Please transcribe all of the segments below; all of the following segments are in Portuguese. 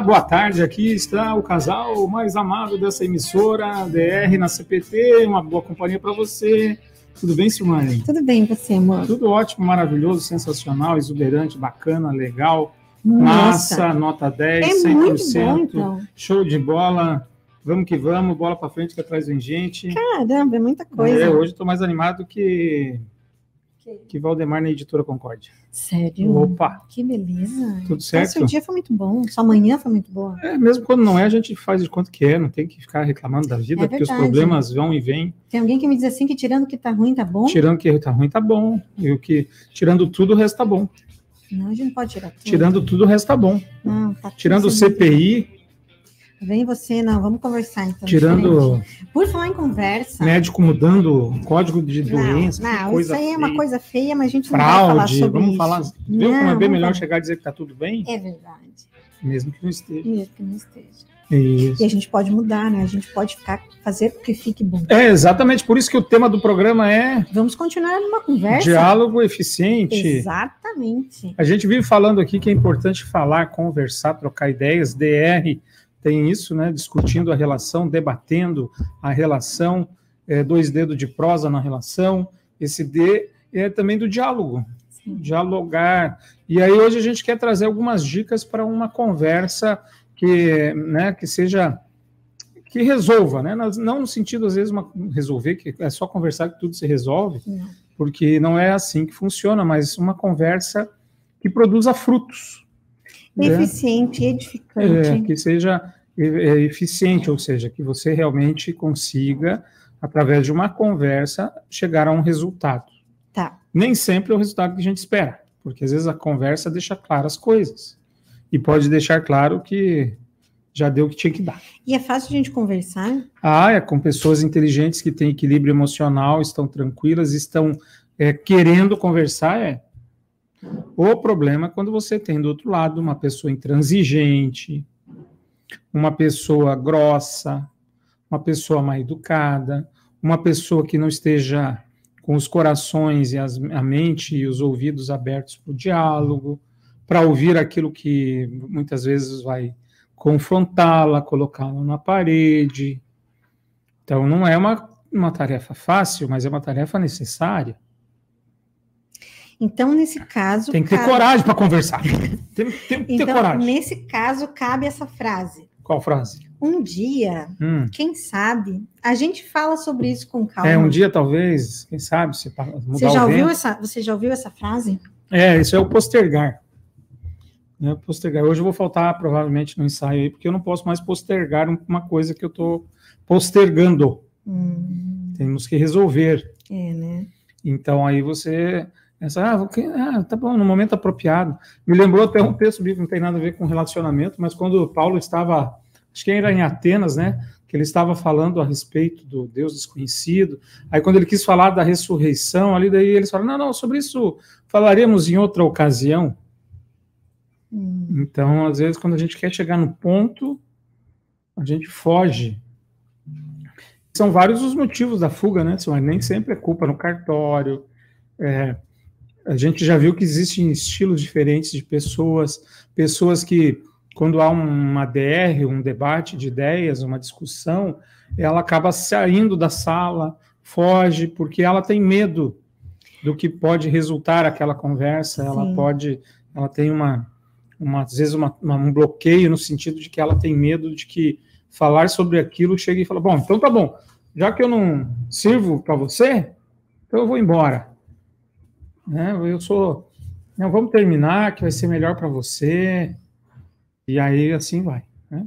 Olá, boa tarde. Aqui está o casal mais amado dessa emissora, DR na CPT. Uma boa companhia para você. Tudo bem, Silmane? Tudo bem, você, amor? Tudo ótimo, maravilhoso, sensacional, exuberante, bacana, legal. Nossa. Massa, nota 10, É 100%. muito bom, então. Show de bola. Vamos que vamos, bola para frente que atrás vem gente. Caramba, é muita coisa. É, hoje estou mais animado que, que Valdemar na editora Concórdia. Sério? Opa, Que beleza. tudo Então, certo? seu dia foi muito bom, sua manhã foi muito boa. É, mesmo quando não é, a gente faz de conta que é, não tem que ficar reclamando da vida, É porque os problemas vão e vêm. Tem alguém que me diz assim que tirando o que tá ruim, tá bom? Tirando que tá ruim, tá bom. E o que, tirando tudo, o resto tá bom. Não, a gente não pode tirar tudo. Tirando tudo, o resto tá bom. Não, tá Tirando o CPI, Vem você, não, vamos conversar então. tirando diferente. Por falar em conversa. médico mudando código de Não, doença, não, isso coisa aí é uma feia. coisa feia, mas a gente não vai falar fraude, sobre vamos isso. falar. Viu Não, como é bem não melhor vai. chegar e dizer que tá tudo bem? É verdade. Mesmo que não esteja. Mesmo que não esteja. Isso. E a gente pode mudar, né? A gente pode ficar, fazer com que fique bom. É exatamente por isso que o tema do programa é Vamos continuar numa conversa? diálogo eficiente. Exatamente. A gente vive falando aqui que é importante falar, conversar, trocar ideias. DR tem isso, né? Discutindo a relação, debatendo a relação, é, dois dedos de prosa na relação. Esse D é também do diálogo, Sim. dialogar. E aí hoje a gente quer trazer algumas dicas para uma conversa que, né, que seja que resolva, né? Não no sentido às vezes uma, resolver que é só conversar que tudo se resolve, Não. porque não é assim que funciona, mas uma conversa que produza frutos? Eficiente, É, edificante. que seja é, é, eficiente, ou seja, que você realmente consiga, através de uma conversa, chegar a um resultado. Tá. Nem sempre é o resultado que a gente espera, porque às vezes a conversa deixa claras as coisas e pode deixar claro que já deu o que tinha que dar. E é fácil a gente conversar? Ah, é com pessoas inteligentes que têm equilíbrio emocional, estão tranquilas, estão é, querendo conversar, é. O problema é quando você tem do outro lado uma pessoa intransigente, uma pessoa grossa, uma pessoa mal educada, uma pessoa que não esteja com os corações e as- a mente e os ouvidos abertos para o diálogo, para ouvir aquilo que muitas vezes vai confrontá-la, colocá-la na parede. Então, não é uma, uma tarefa fácil, mas é uma tarefa necessária. Então, nesse caso. Tem que ter cabe- coragem para conversar. Tem, tem que ter Então, coragem. nesse caso, cabe essa frase. Qual frase? Um dia, Hum. quem sabe, a gente fala sobre isso com calma. É, um dia talvez, quem sabe, se Você já, ouviu essa, você já ouviu essa frase? É, isso é o postergar. Né, postergar. Hoje eu vou faltar provavelmente no ensaio aí, porque eu não posso mais postergar um- uma coisa que eu estou postergando. Hum, Temos que resolver. é, né? Então aí você pensa, ah, vou ah, tá bom, no momento apropriado. Me lembrou até um texto bíblico, não tem nada a ver com relacionamento, mas quando Paulo estava, acho que era em Atenas, né? Que ele estava falando a respeito do Deus desconhecido. Aí quando ele quis falar da ressurreição, ali daí eles falaram, não, não, sobre isso falaremos em outra ocasião. Hum, Então, às vezes, quando a gente quer chegar no ponto, a gente foge. São vários os motivos da fuga, né? Mas nem sempre é culpa no cartório. É, a gente já viu que existem estilos diferentes de pessoas, pessoas que, quando há uma DR, um debate de ideias, uma discussão, ela acaba saindo da sala, foge, porque ela tem medo do que pode resultar aquela conversa, ela Sim. pode, ela tem uma, uma às vezes uma, uma- um bloqueio no sentido de que ela tem medo de que falar sobre aquilo chegue e fala, bom, então tá bom, já que eu não sirvo para você, então eu vou embora. Né? Eu sou, não, vamos terminar, que vai ser melhor para você. E aí assim vai. Né?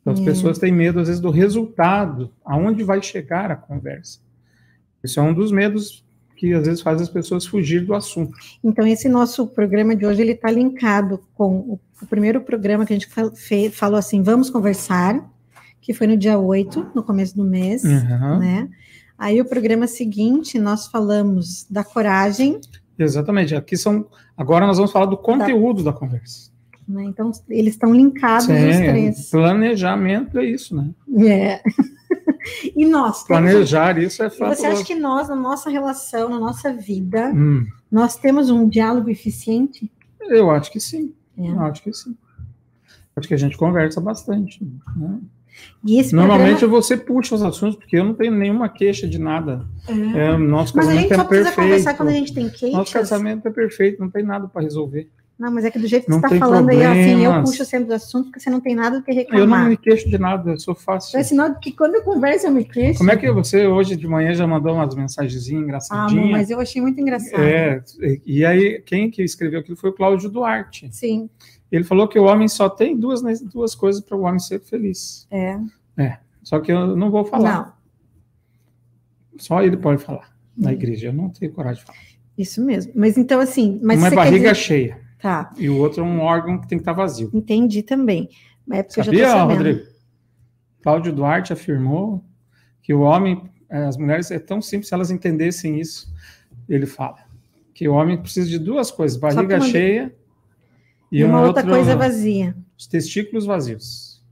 Então, as É. pessoas têm medo às vezes do resultado, aonde vai chegar a conversa. Isso é um dos medos que às vezes faz as pessoas fugir do assunto. Então, esse nosso programa de hoje, ele está linkado com o, o primeiro programa que a gente fal- fe- falou assim, vamos conversar, que foi no dia 8, no começo do mês, Uhum. né? Aí o programa seguinte, nós falamos da coragem, Exatamente. Aqui são. Agora nós vamos falar do conteúdo da conversa. né? Então, eles estão linkados os Sim, três. planejamento é isso, né? É. e nós, temos- Planejar isso é e você acha que nós, na nossa relação, na nossa vida, Hum, nós temos um diálogo eficiente? eu acho que sim. É. Eu acho que sim. Acho que a gente conversa bastante. Né? Normalmente programa... você puxa os assuntos, porque eu não tenho nenhuma queixa de nada. É. É, nosso mas a gente só é precisa perfeito. conversar quando a gente tem queixas. Nosso casamento é perfeito, não tem nada para resolver. Não, mas é que do jeito que não você está falando problemas. aí, assim, eu puxo sempre os assuntos, porque você não tem nada do que reclamar. Eu não me queixo de nada, eu sou fácil. É sinal que quando eu converso eu me queixo. Como é que você hoje de manhã já mandou umas mensagenzinhas engraçadinhas? Ah, mas eu achei muito engraçado. É, e aí quem que escreveu aquilo foi o Cláudio Duarte. Sim. Ele falou que o homem só tem duas, duas coisas para o homem ser feliz. É. É, só que eu não vou falar. Não. Só ele pode falar na igreja, eu não tenho coragem de falar. Isso mesmo. Mas então, assim. Mas Uma é barriga dizer... cheia. Tá. E o outro é um órgão que tem que estar vazio. Entendi também. Mas é porque Sabia, eu já tô Rodrigo? Cláudio Duarte afirmou que o homem, é, as mulheres, é tão simples se elas entendessem isso. Ele fala que o homem precisa de duas coisas: barriga cheia e, e uma, uma, outra coisa vazia. Os testículos vazios.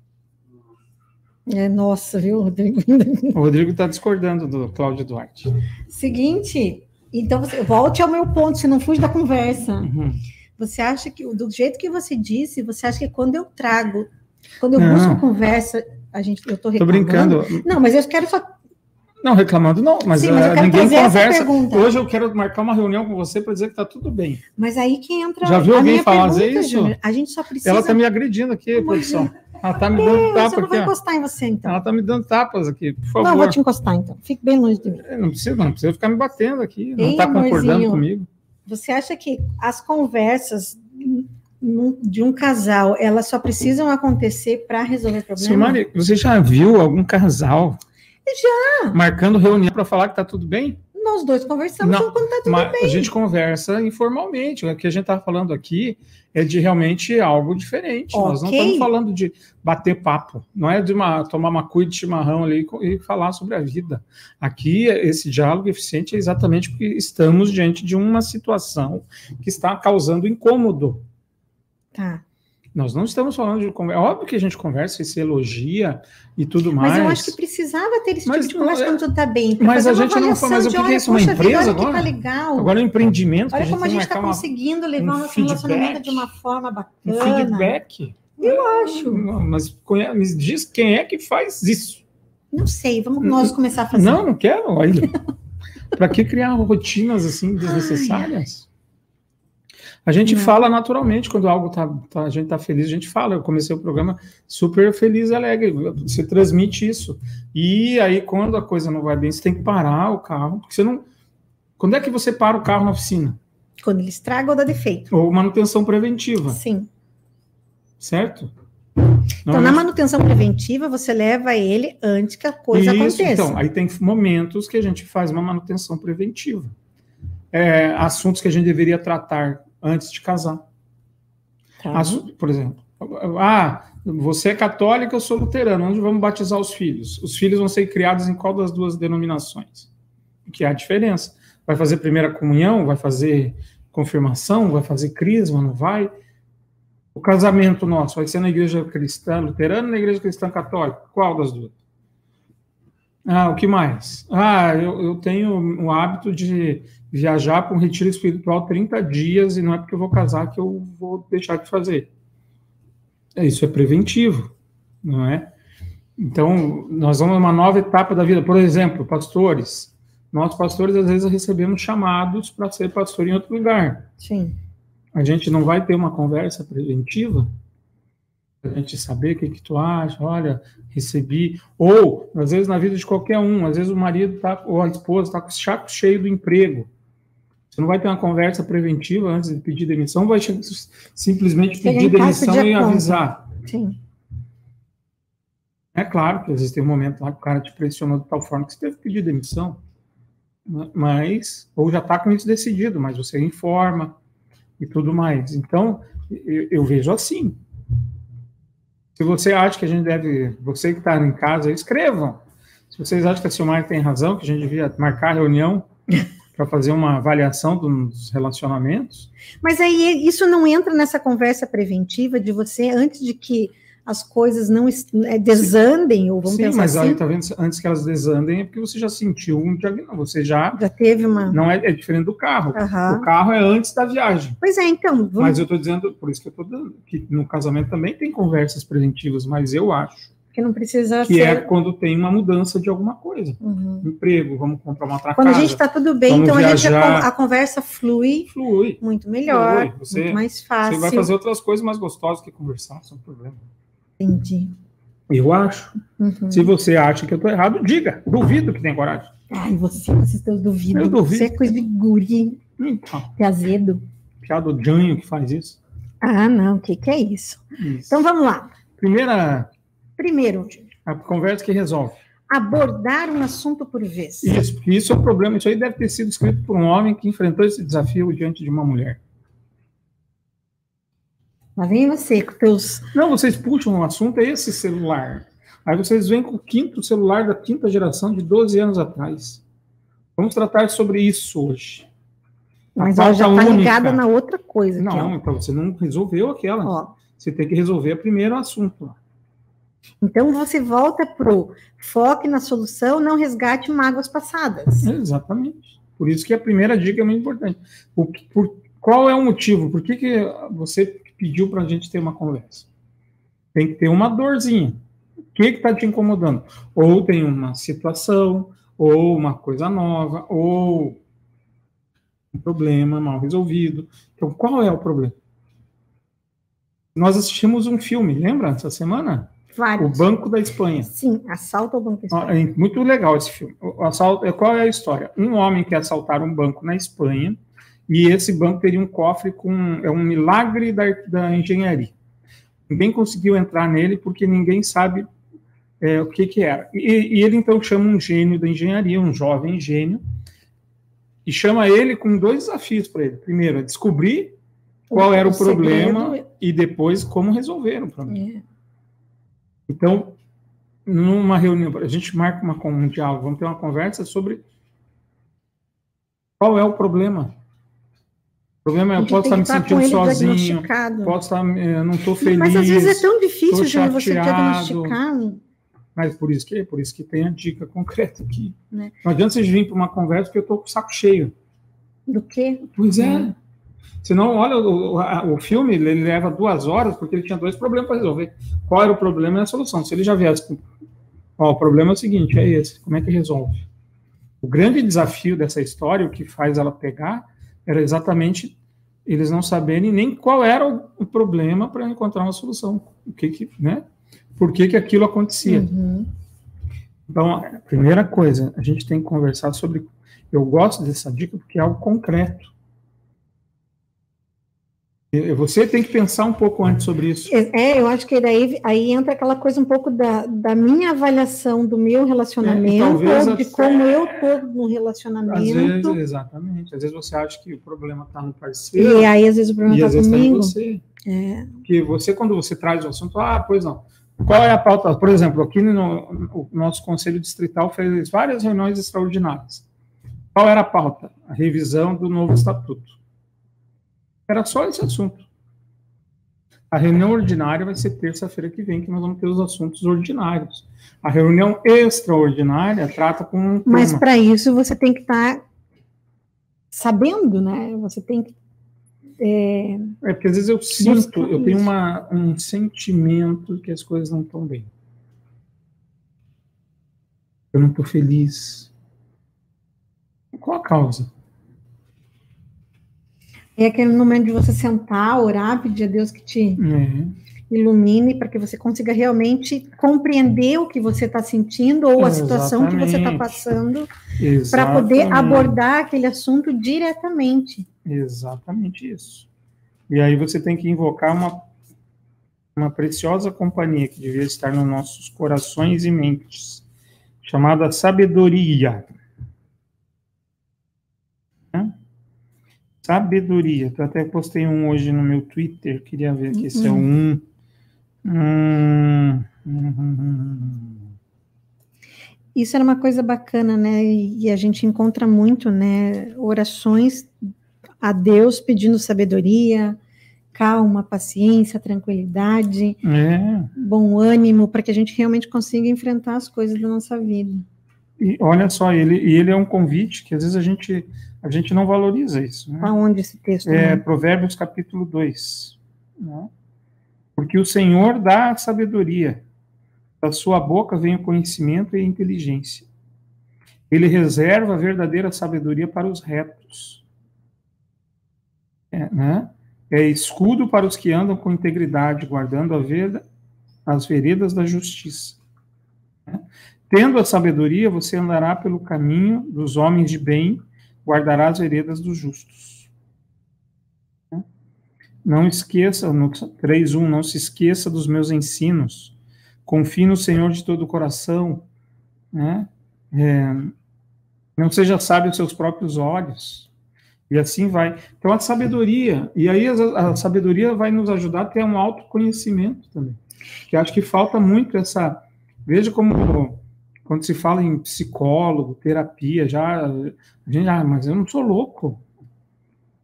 É, nossa, viu, Rodrigo? O Rodrigo está discordando do Cláudio Duarte. Seguinte, então você volte ao meu ponto, você não fuge da conversa. Uhum. Você acha que, do jeito que você disse, você acha que quando eu trago, quando eu não. busco conversa, a gente, eu? Tô brincando. Não, mas eu quero só não, reclamando não, mas, Sim, mas uh, ninguém conversa. Hoje eu quero marcar uma reunião com você para dizer que está tudo bem. Mas aí que entra. Já viu alguém fazer isso? Júnior, a gente só precisa. Ela está me agredindo aqui, Como produção. Ela está me dando é, tapa aqui. Eu vou encostar em você, então. Ela está me dando tapas aqui, por favor. Não, eu vou te encostar, então. Fique bem longe de mim. Não precisa, não precisa ficar me batendo aqui. Não está concordando comigo. Você acha que as conversas de um casal, elas só precisam acontecer para resolver problemas? Silmari, você já viu algum casal já. Marcando reunião para falar que está tudo bem? Nós dois conversamos não, quando está tudo mas bem. A gente conversa informalmente. O que a gente está falando aqui é de realmente algo diferente. Okay. Nós não estamos falando de bater papo. Não é de uma, tomar uma cuia de chimarrão ali e falar sobre a vida. Aqui, esse diálogo eficiente é exatamente porque estamos diante de uma situação que está causando incômodo. Tá. Nós não estamos falando de conversa. É óbvio que a gente conversa e se elogia e tudo mais. Mas eu acho que precisava ter esse mas, tipo de conversa é... quando tudo está bem. Mas a gente não Mas o que, é isso? Uma empresa agora? Tá legal. Agora é um empreendimento. Olha como a gente está conseguindo levar um nosso relacionamento de uma forma bacana. Um feedback. Eu acho. Mas me diz quem é que faz isso. Não sei, vamos nós começar a fazer. Não, não quero ainda. Para que criar rotinas assim desnecessárias? A gente não. fala naturalmente quando algo tá, tá, a gente tá feliz, a gente fala. Eu comecei o programa super feliz e alegre. Você transmite isso. E aí, quando a coisa não vai bem, você tem que parar o carro, porque você não. Quando é que você para o carro na oficina? Quando ele estraga ou dá defeito. Ou manutenção preventiva. Sim. Certo? Então, na manutenção preventiva, você leva ele antes que a coisa Isso, aconteça. Então, aí tem momentos que a gente faz uma manutenção preventiva. É, assuntos que a gente deveria tratar antes de casar. Tá. As, por exemplo, ah, você é católica, eu sou luterano, onde vamos batizar os filhos? Os filhos vão ser criados em qual das duas denominações? Que há a diferença. Vai fazer primeira comunhão, vai fazer confirmação, vai fazer crisma, não vai? O casamento nosso vai ser na igreja cristã luterana ou na igreja cristã católica? Qual das duas? Ah, o que mais? Ah, eu, eu tenho o hábito de viajar para um retiro espiritual 30 dias e não é porque eu vou casar que eu vou deixar de fazer. É, isso é preventivo, não é? Então, nós vamos numa nova etapa da vida. Por exemplo, pastores. Nós, pastores, às vezes recebemos chamados para ser pastor em outro lugar. Sim. A gente não vai ter uma conversa preventiva? a gente saber o que, que tu acha, olha, recebi. Ou, às vezes, na vida de qualquer um, às vezes o marido tá, ou a esposa está com o chaco cheio do emprego. Você não vai ter uma conversa preventiva antes de pedir demissão, vai simplesmente pedir demissão e avisar. Sim. É claro que às vezes tem um momento lá que o cara te pressionou de tal forma que você teve que pedir demissão. Mas, ou já está com isso decidido, mas você informa e tudo mais. Então, eu, eu vejo assim. Se você acha que a gente deve, você que está em casa, escrevam. Se vocês acham que a Silmar tem razão, que a gente devia marcar reunião para fazer uma avaliação dos relacionamentos. Mas aí isso não entra nessa conversa preventiva de você, antes de que as coisas não é, desandem, ou vamos Sim, pensar mas assim. aí, tá vendo? Antes que elas desandem é porque você já sentiu um diagnóstico, você já... Já teve uma... Não é, é diferente do carro. Aham. O carro é antes da viagem. Pois é, então, vamos... Mas eu estou dizendo, por isso que eu estou dando, que no casamento também tem conversas preventivas, mas eu acho que não precisa que ser... é quando tem uma mudança de alguma coisa. Uhum. Emprego, vamos comprar uma outra Quando a casa. gente está tudo bem, então a, gente, a, viajar. con- a conversa flui Flui. muito melhor, Flui. Você- muito mais fácil. Você vai fazer outras coisas mais gostosas que conversar, sem problema. Entendi. Eu acho. Uhum. Se você acha que eu estou errado, diga. Duvido que tem coragem. Ai, você, vocês teus duvidos. Eu duvido. Você é coisa de guri, Então, de azedo. piada do Janho que faz isso. Ah, não, o que, que é isso? Isso. Então vamos lá. Primeira Primeiro, a conversa que resolve. abordar um assunto por vez. Isso, porque isso é o problema. Isso aí deve ter sido escrito por um homem que enfrentou esse desafio diante de uma mulher. Lá vem você com teus. Não, vocês puxam o assunto, é esse celular. Aí vocês vêm com o quinto celular da quinta geração de 12 anos atrás. Vamos tratar sobre isso hoje. Mas ela já está ligada na outra coisa. aqui, Não, então você não resolveu aquela. ó. Ó, Você tem que resolver primeiro o assunto. Então você volta pro foque na solução, não resgate mágoas passadas. Exatamente. Por isso que a primeira dica é muito importante. O por- qual é o motivo? Por que, que você pediu para a gente ter uma conversa? Tem que ter uma dorzinha. O que está te incomodando? Ou tem uma situação, ou uma coisa nova, ou um problema mal resolvido. Então, qual é o problema? Nós assistimos um filme, lembra, essa semana? O Vários. Banco da Espanha. Sim, assalto ao banco. Ah, é muito legal esse filme. O assalto, qual é a história? Um homem quer assaltar um banco na Espanha e esse banco teria um cofre com é um milagre da, da engenharia. Ninguém conseguiu entrar nele porque ninguém sabe é, o que que era. E, e ele então chama um gênio da engenharia, um jovem gênio, e chama ele com dois desafios para ele. Primeiro, é descobrir qual era o, problema segredo e depois como resolver o problema. é- Então, numa reunião, a gente marca uma, um diálogo, vamos ter uma conversa sobre qual é o problema. O problema é eu posso estar me sentindo sozinho, posso estar, eh, não estou feliz, Mas às vezes é tão difícil, Júnior, você diagnosticar. mas por isso que por isso que tem a dica concreta aqui. Né? Não adianta vocês virem para uma conversa porque eu estou com o saco cheio. Do quê? Pois é. Hum. Senão, olha, o, a- o filme ele leva duas horas porque ele tinha dois problemas para resolver. Qual era o problema e a solução? Se ele já viesse com. Ó, o problema é o seguinte: é esse. Como é que resolve? O grande desafio dessa história, o que faz ela pegar, era exatamente eles não saberem nem qual era o, o problema para encontrar uma solução. O que que, né? Por que que aquilo acontecia? Uhum. Então, a primeira coisa, a gente tem que conversar sobre. Eu gosto dessa dica porque é algo concreto. Você tem que pensar um pouco antes sobre isso. É, eu acho que daí aí entra aquela coisa um pouco da, da minha avaliação do meu relacionamento, talvez ou de como eu estou no Às vezes, relacionamento. exatamente. Às vezes você acha que o problema está no parceiro E aí, às vezes, o problema está em comigo. você. É, Porque você, quando você traz o assunto, ah, pois não. Qual é a pauta? Por exemplo, aqui no, o nosso Conselho Distrital fez várias reuniões extraordinárias. Qual era a pauta? A revisão do novo estatuto. Era só esse assunto. A reunião ordinária vai ser terça-feira que vem, que nós vamos ter os assuntos ordinários. A reunião extraordinária trata com um mas para isso você tem que estar sabendo, né? Você tem que. é, É porque às vezes eu sinto, eu tenho uma, um sentimento que as coisas não estão bem. Eu não estou feliz. Qual a causa? É aquele momento de você sentar, orar, pedir a Deus que te É, ilumine para que você consiga realmente compreender o que você está sentindo ou a situação que você está Exatamente. passando para poder exatamente. abordar aquele assunto diretamente. Exatamente isso. E aí você tem que invocar uma, uma preciosa companhia que devia estar nos nossos corações e mentes, chamada sabedoria. Sabedoria. Eu até postei um hoje no meu Twitter, queria ver aqui se é um. Hum, hum, Isso era uma coisa bacana, né? E a gente encontra muito, né? Orações a Deus pedindo sabedoria calma, paciência, tranquilidade, É. bom ânimo, para que a gente realmente consiga enfrentar as coisas da nossa vida. E olha só, ele, ele é um convite que às vezes a gente, a gente não valoriza isso. Né? Aonde esse texto? É, né? Provérbios capítulo 2. né? Porque o Senhor dá a sabedoria, da sua boca vem o conhecimento e a inteligência. Ele reserva a verdadeira sabedoria para os retos. É, né? é escudo para os que andam com integridade, guardando a verda, as veredas da justiça. né? Tendo a sabedoria, você andará pelo caminho dos homens de bem, guardará as veredas dos justos. Não esqueça, no 3.1, não se esqueça dos meus ensinos. Confie no Senhor de todo o coração. Né? É, não seja sábio aos seus próprios olhos. E assim vai. Então, a sabedoria, e aí a, a sabedoria vai nos ajudar a ter um autoconhecimento também. Que acho que falta muito essa. Veja como quando se fala em psicólogo, terapia, já. A gente, ah, mas eu não sou louco.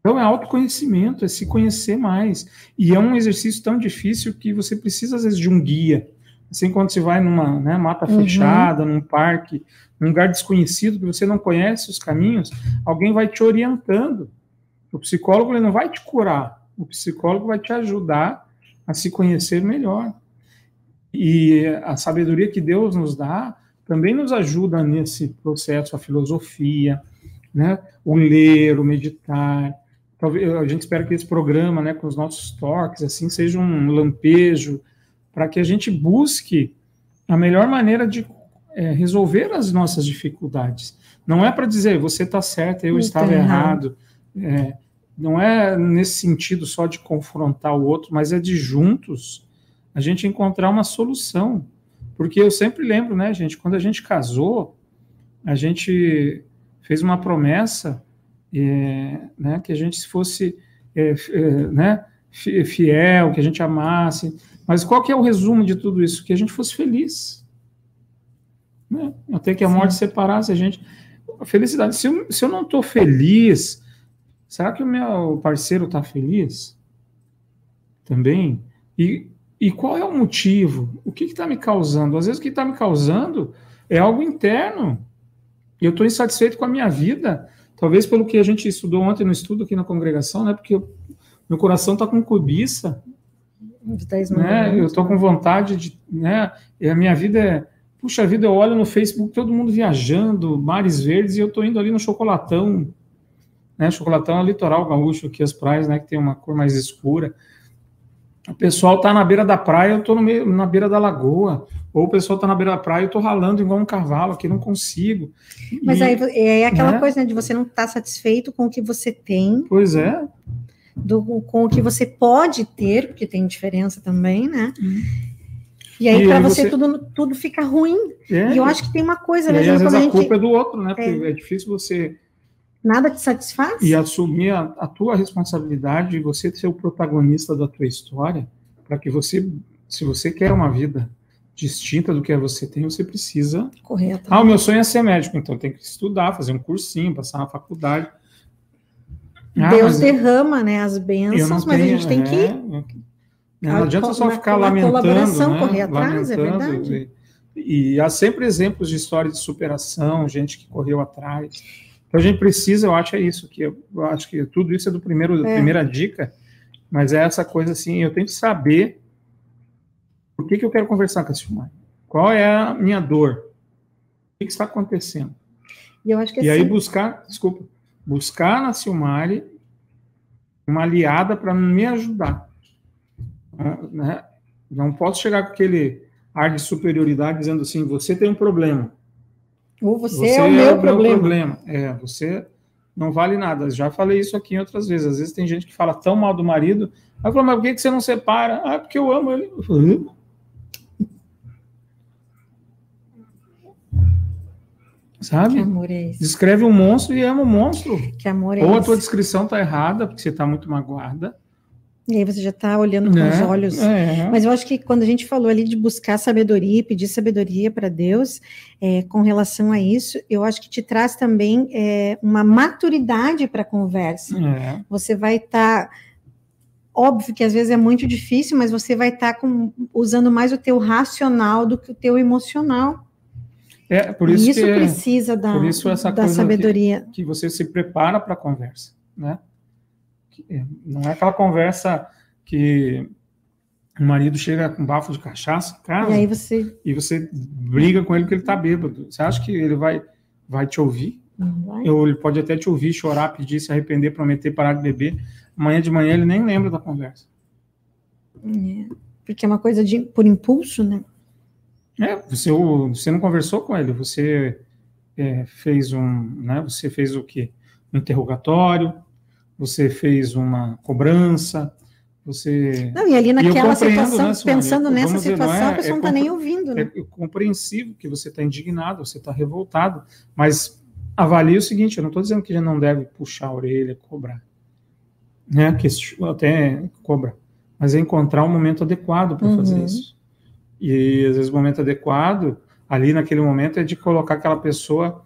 Então é autoconhecimento, é se conhecer mais. E é um exercício tão difícil que você precisa, às vezes, de um guia. Assim, quando você vai numa né, mata Uhum. fechada, num parque, num lugar desconhecido, que você não conhece os caminhos, alguém vai te orientando. O psicólogo ele não vai te curar, o psicólogo vai te ajudar a se conhecer melhor. E a sabedoria que Deus nos dá também nos ajuda nesse processo, a filosofia, né? o ler, o meditar. Talvez a gente espera que esse programa, né, com os nossos toques, assim, seja um lampejo para que a gente busque a melhor maneira de é, resolver as nossas dificuldades. Não é para dizer você está certo, eu Eu estava tô errado. É, não é nesse sentido só de confrontar o outro, mas é de juntos a gente encontrar uma solução. Porque eu sempre lembro, né, gente, quando a gente casou, a gente fez uma promessa é, né, que a gente fosse é, é, né, fi- fiel, que a gente amasse. Mas qual que é o resumo de tudo isso? Que a gente fosse feliz. Né? Até que a Sim. morte separasse a gente. A felicidade. Se eu, se eu não estou feliz, será que o meu parceiro está feliz? Também? E, e qual é o motivo? O que está me causando? Às vezes o que está me causando é algo interno. E eu estou insatisfeito com a minha vida. Talvez pelo que a gente estudou ontem no estudo aqui na congregação, né? Porque eu- meu coração está com cobiça dez né? Eu estou com vontade de, né? E a minha vida é, puxa vida, eu olho no Facebook todo mundo viajando, mares verdes e eu estou indo ali no chocolatão, né? Chocolatão é o litoral gaúcho aqui as praias, né? Que tem uma cor mais escura. O pessoal está na beira da praia, eu estou no meio, na beira da lagoa. Ou o pessoal está na beira da praia, eu estou ralando igual um cavalo aqui, não consigo. Mas E- aí é aquela né? coisa né, de você não estar satisfeito com o que você tem, Pois é. do, com o que você pode ter, porque tem diferença também, né? Hum. E aí, para você, você- tudo, tudo fica ruim. é. E eu acho que tem uma coisa, né, João, às vezes, a gente culpa é do outro, né? Porque é, difícil você nada te satisfaz. e assumir a, a tua responsabilidade e você ser o protagonista da tua história, para que você, se você quer uma vida distinta do que você tem, você precisa. Correto. Ah, o meu sonho é ser médico, então tem que estudar, fazer um cursinho, passar na faculdade. Ah, Deus derrama, né, as bênçãos, não mas a tenho, gente tem que é, eu- não adianta só na- ficar na lamentando, colaboração né? correr atrás, é verdade. E, e há sempre exemplos de histórias de superação, gente que correu atrás. Então a gente precisa, eu acho é isso que eu, eu acho que tudo isso é do primeiro, É. primeira dica, mas é essa coisa assim, eu tenho que saber por que, que eu quero conversar com a Silmar. Qual é a minha dor? O que, que está acontecendo? E eu acho que E aí assim, buscar, desculpa, buscar na Silmari uma aliada para me ajudar. Né? Não posso chegar com aquele ar de superioridade dizendo assim, você tem um problema. Ou você, é o meu problema. É, você não vale nada. Já falei isso aqui outras vezes. Às vezes tem gente que fala tão mal do marido. Aí fala, mas por que que você não separa? Ah, porque eu amo ele. Eu falo, "Hã?" Que Sabe? amor é esse? Descreve um monstro e ama o monstro. Que amor é Ou a esse? tua descrição está errada, porque você está muito magoada. E aí você já está olhando com né? os olhos. É. Mas eu acho que quando a gente falou ali de buscar sabedoria, pedir sabedoria para Deus, é, com relação a isso, eu acho que te traz também é, uma maturidade para a conversa. É. Você vai estar óbvio que às vezes é muito difícil, mas você vai estar tá usando mais o teu racional do que o teu emocional. É, por isso, isso que, precisa da, por isso essa da coisa sabedoria. Que, que você se prepara para a conversa, né? Não é aquela conversa que o marido chega com bafo de cachaça em casa e aí você e você briga com ele porque ele está bêbado. Você acha que ele vai vai te ouvir? Vai. Ou ele pode até te ouvir, chorar, pedir, se arrepender, prometer parar de beber. Amanhã de manhã ele nem lembra da conversa. É, porque é uma coisa de por impulso, né? É, você, você não conversou com ele, você é, fez um, né? Você fez o quê? Um interrogatório, você fez uma cobrança, você. Não, e ali naquela situação, né, pensando nessa dizer, situação, é, a pessoa não está nem ouvindo, né? É compreensível que você está indignado, você está revoltado, mas avalie o seguinte: eu não estou dizendo que ele não deve puxar a orelha, cobrar, né? Que até cobra, mas é encontrar um momento adequado para uhum. fazer isso. E às vezes o momento adequado, ali naquele momento, é de colocar aquela pessoa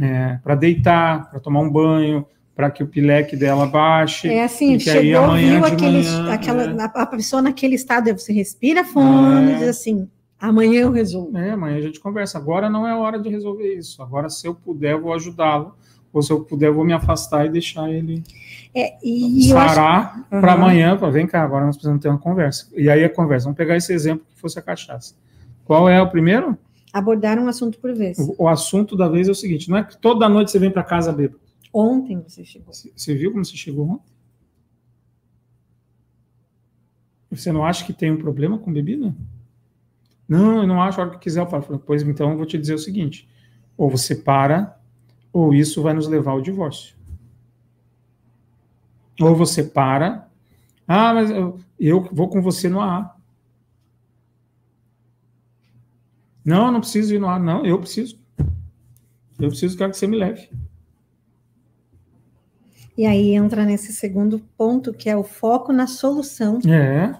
é, para deitar, para tomar um banho, para que o pileque dela baixe. É assim, chegou, viu aquele, manhã, aquela, é. a pessoa naquele estado, você respira fundo é. e diz assim, amanhã eu resolvo. É, amanhã a gente conversa. Agora não é hora de resolver isso. Agora, se eu puder, eu vou ajudá-lo. Ou se eu puder, eu vou me afastar e deixar ele é, e parar acho... para uhum. amanhã, para vem cá, agora nós precisamos ter uma conversa. E aí a conversa, vamos pegar esse exemplo que fosse a cachaça. Qual é o primeiro? Abordar um assunto por vez. O, o assunto da vez é o seguinte: não é que toda noite você vem para casa bêbado. Ontem você chegou. Você viu como você chegou ontem? Você não acha que tem um problema com bebida? Não, eu não acho. A hora que quiser eu paro. Pois então eu vou te dizer o seguinte: ou você para, ou isso vai nos levar ao divórcio. Ou você para. Ah, mas eu, eu vou com você no AA. Não, não preciso ir no AA. Não, eu preciso. Eu preciso que você me leve. E aí entra nesse segundo ponto, que é o foco na solução. É.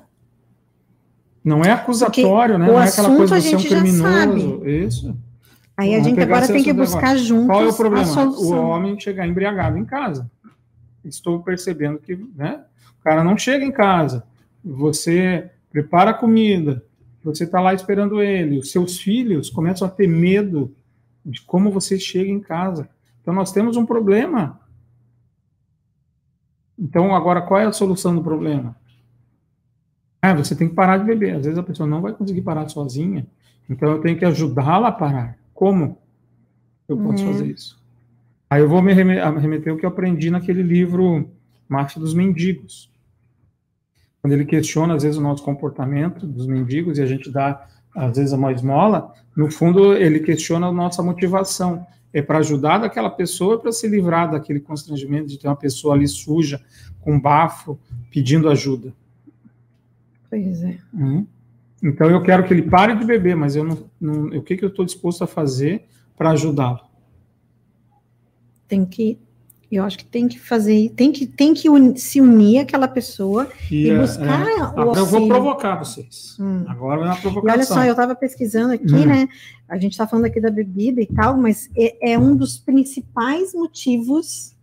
Não é acusatório, Porque né? Não é aquela coisa de ser um criminoso. Isso. Aí a gente agora tem que buscar juntos. Qual é o problema? O homem chegar embriagado em casa. Estou percebendo que né, o cara não chega em casa. Você prepara a comida, você está lá esperando ele. Os seus filhos começam a ter medo de como você chega em casa. Então nós temos um problema então, agora, qual é a solução do problema? Ah, você tem que parar de beber. Às vezes a pessoa não vai conseguir parar sozinha. Então, eu tenho que ajudá-la a parar. Como eu posso uhum. fazer isso? Aí eu vou me remeter ao que eu aprendi naquele livro Marcha dos Mendigos. Quando ele questiona, às vezes, o nosso comportamento dos mendigos e a gente dá, às vezes, uma esmola, no fundo, ele questiona a nossa motivação é para ajudar daquela pessoa, para se livrar daquele constrangimento de ter uma pessoa ali suja, com bafo, pedindo ajuda. Pois é. Hum. Então eu quero que ele pare de beber, mas eu não, não o que, que eu estou disposto a fazer para ajudá-lo? Tem que eu acho que tem que fazer, tem que, tem que un, se unir aquela pessoa e, e é, buscar é, o auxílio. Eu vou provocar vocês. Hum. Agora é uma provocação. E olha só, eu estava pesquisando aqui, hum. né? A gente está falando aqui da bebida e tal, mas é, é, um dos principais motivos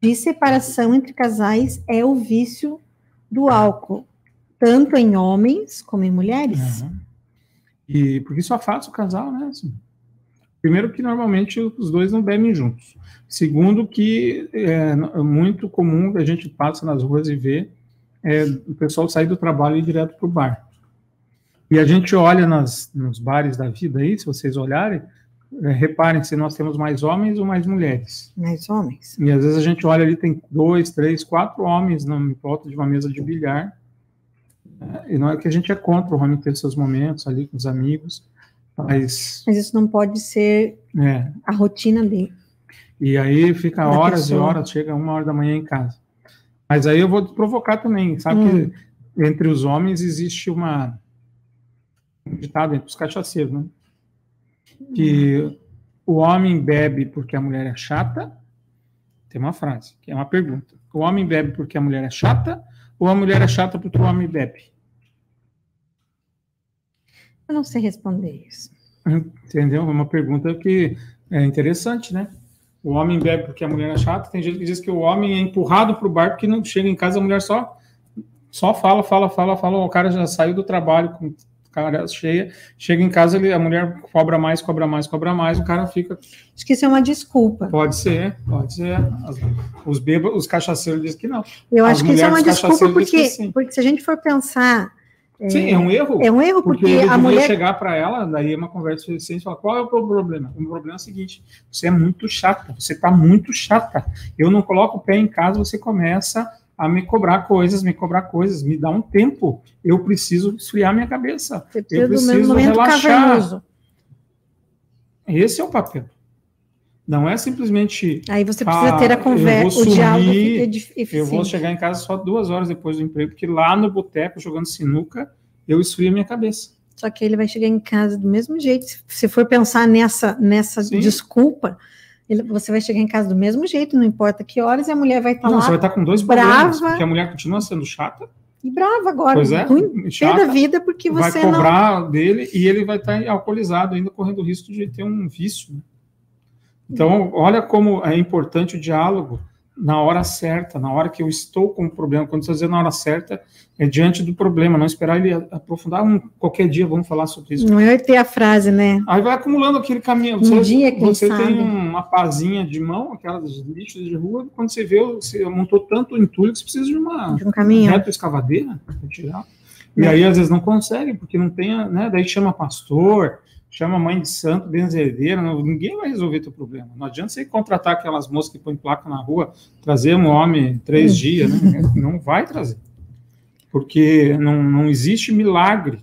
de separação entre casais é o vício do álcool, tanto em homens como em mulheres. Uhum. E porque isso afasta o casal, né? Assim, primeiro que normalmente os dois não bebem juntos. Segundo, que é muito comum a gente passa nas ruas e vê é, o pessoal sair do trabalho e ir direto para o bar. E a gente olha nas, nos bares da vida aí, se vocês olharem, é, reparem se nós temos mais homens ou mais mulheres. Mais homens. E às vezes a gente olha ali, tem dois, três, quatro homens na volta de uma mesa de bilhar. É, e não é que a gente é contra o homem ter seus momentos ali com os amigos, mas... Mas isso não pode ser é. a rotina dele. E aí fica horas pessoa. e horas, chega uma hora da manhã em casa. Mas aí eu vou provocar também, sabe hum. que entre os homens existe uma um ditado entre os cachaceiros, né? Que o homem bebe porque a mulher é chata. Tem uma frase, que é uma pergunta. O homem bebe porque a mulher é chata ou a mulher é chata porque o homem bebe? Eu não sei responder isso. Entendeu? É uma pergunta que é interessante, né? O homem bebe porque a mulher é chata. Tem gente que diz que o homem é empurrado para o bar porque não chega em casa, a mulher só Só fala, fala, fala, fala. O cara já saiu do trabalho com cara cheia, chega em casa, ele, a mulher cobra mais, cobra mais, cobra mais, o cara fica. Acho que isso é uma desculpa. Pode ser, pode ser. As, os bêbados, os cachaceiros dizem que não. Eu acho que isso é uma desculpa porque, porque se a gente for pensar. Sim, é, um erro. É um erro porque, porque a mulher chegar para ela, daí é uma conversa suficiente, falar qual é o problema. O problema é o seguinte: você é muito chata, você está muito chata. Eu não coloco o pé em casa, você começa a me cobrar coisas, me cobrar coisas, me dá um tempo. Eu preciso esfriar minha cabeça. Você eu preciso relaxar. Cavernoso. Esse é o papel. Não é simplesmente. Aí você precisa ah, ter a conversa, o diálogo fica eficiente. Eu vou chegar em casa só duas horas depois do emprego, porque lá no boteco, jogando sinuca, eu esfrio a minha cabeça. Só que ele vai chegar em casa do mesmo jeito. Se for pensar nessa, nessa desculpa, ele, você vai chegar em casa do mesmo jeito, não importa que horas, e a mulher vai estar tá lá. Você vai estar tá com dois brava, porque a mulher continua sendo chata. E brava agora, pois é, ruim, chata, da vida, porque você vai cobrar não... dele e ele vai estar tá alcoolizado, ainda correndo o risco de ter um vício. Né? Então, olha como é importante o diálogo na hora certa, na hora que eu estou com o problema. Quando você dizer na hora certa, é diante do problema, não esperar ele aprofundar. Um, qualquer dia vamos falar sobre isso. Não é ter a frase, né? Aí vai acumulando aquele caminho. Um você, dia, quem Você sabe. tem uma pazinha de mão, aquelas lixos de rua, quando você vê, você montou tanto entulho que você precisa de uma de um caminho. reto escavadeira para tirar. E é. aí, às vezes, não consegue, porque não tem, né? Daí chama pastor, chama mãe de santo, benzedeira, não, ninguém vai resolver teu problema. Não adianta você contratar aquelas moças que põem placa na rua, trazer um homem três hum. dias, né? não vai trazer. Porque não, não existe milagre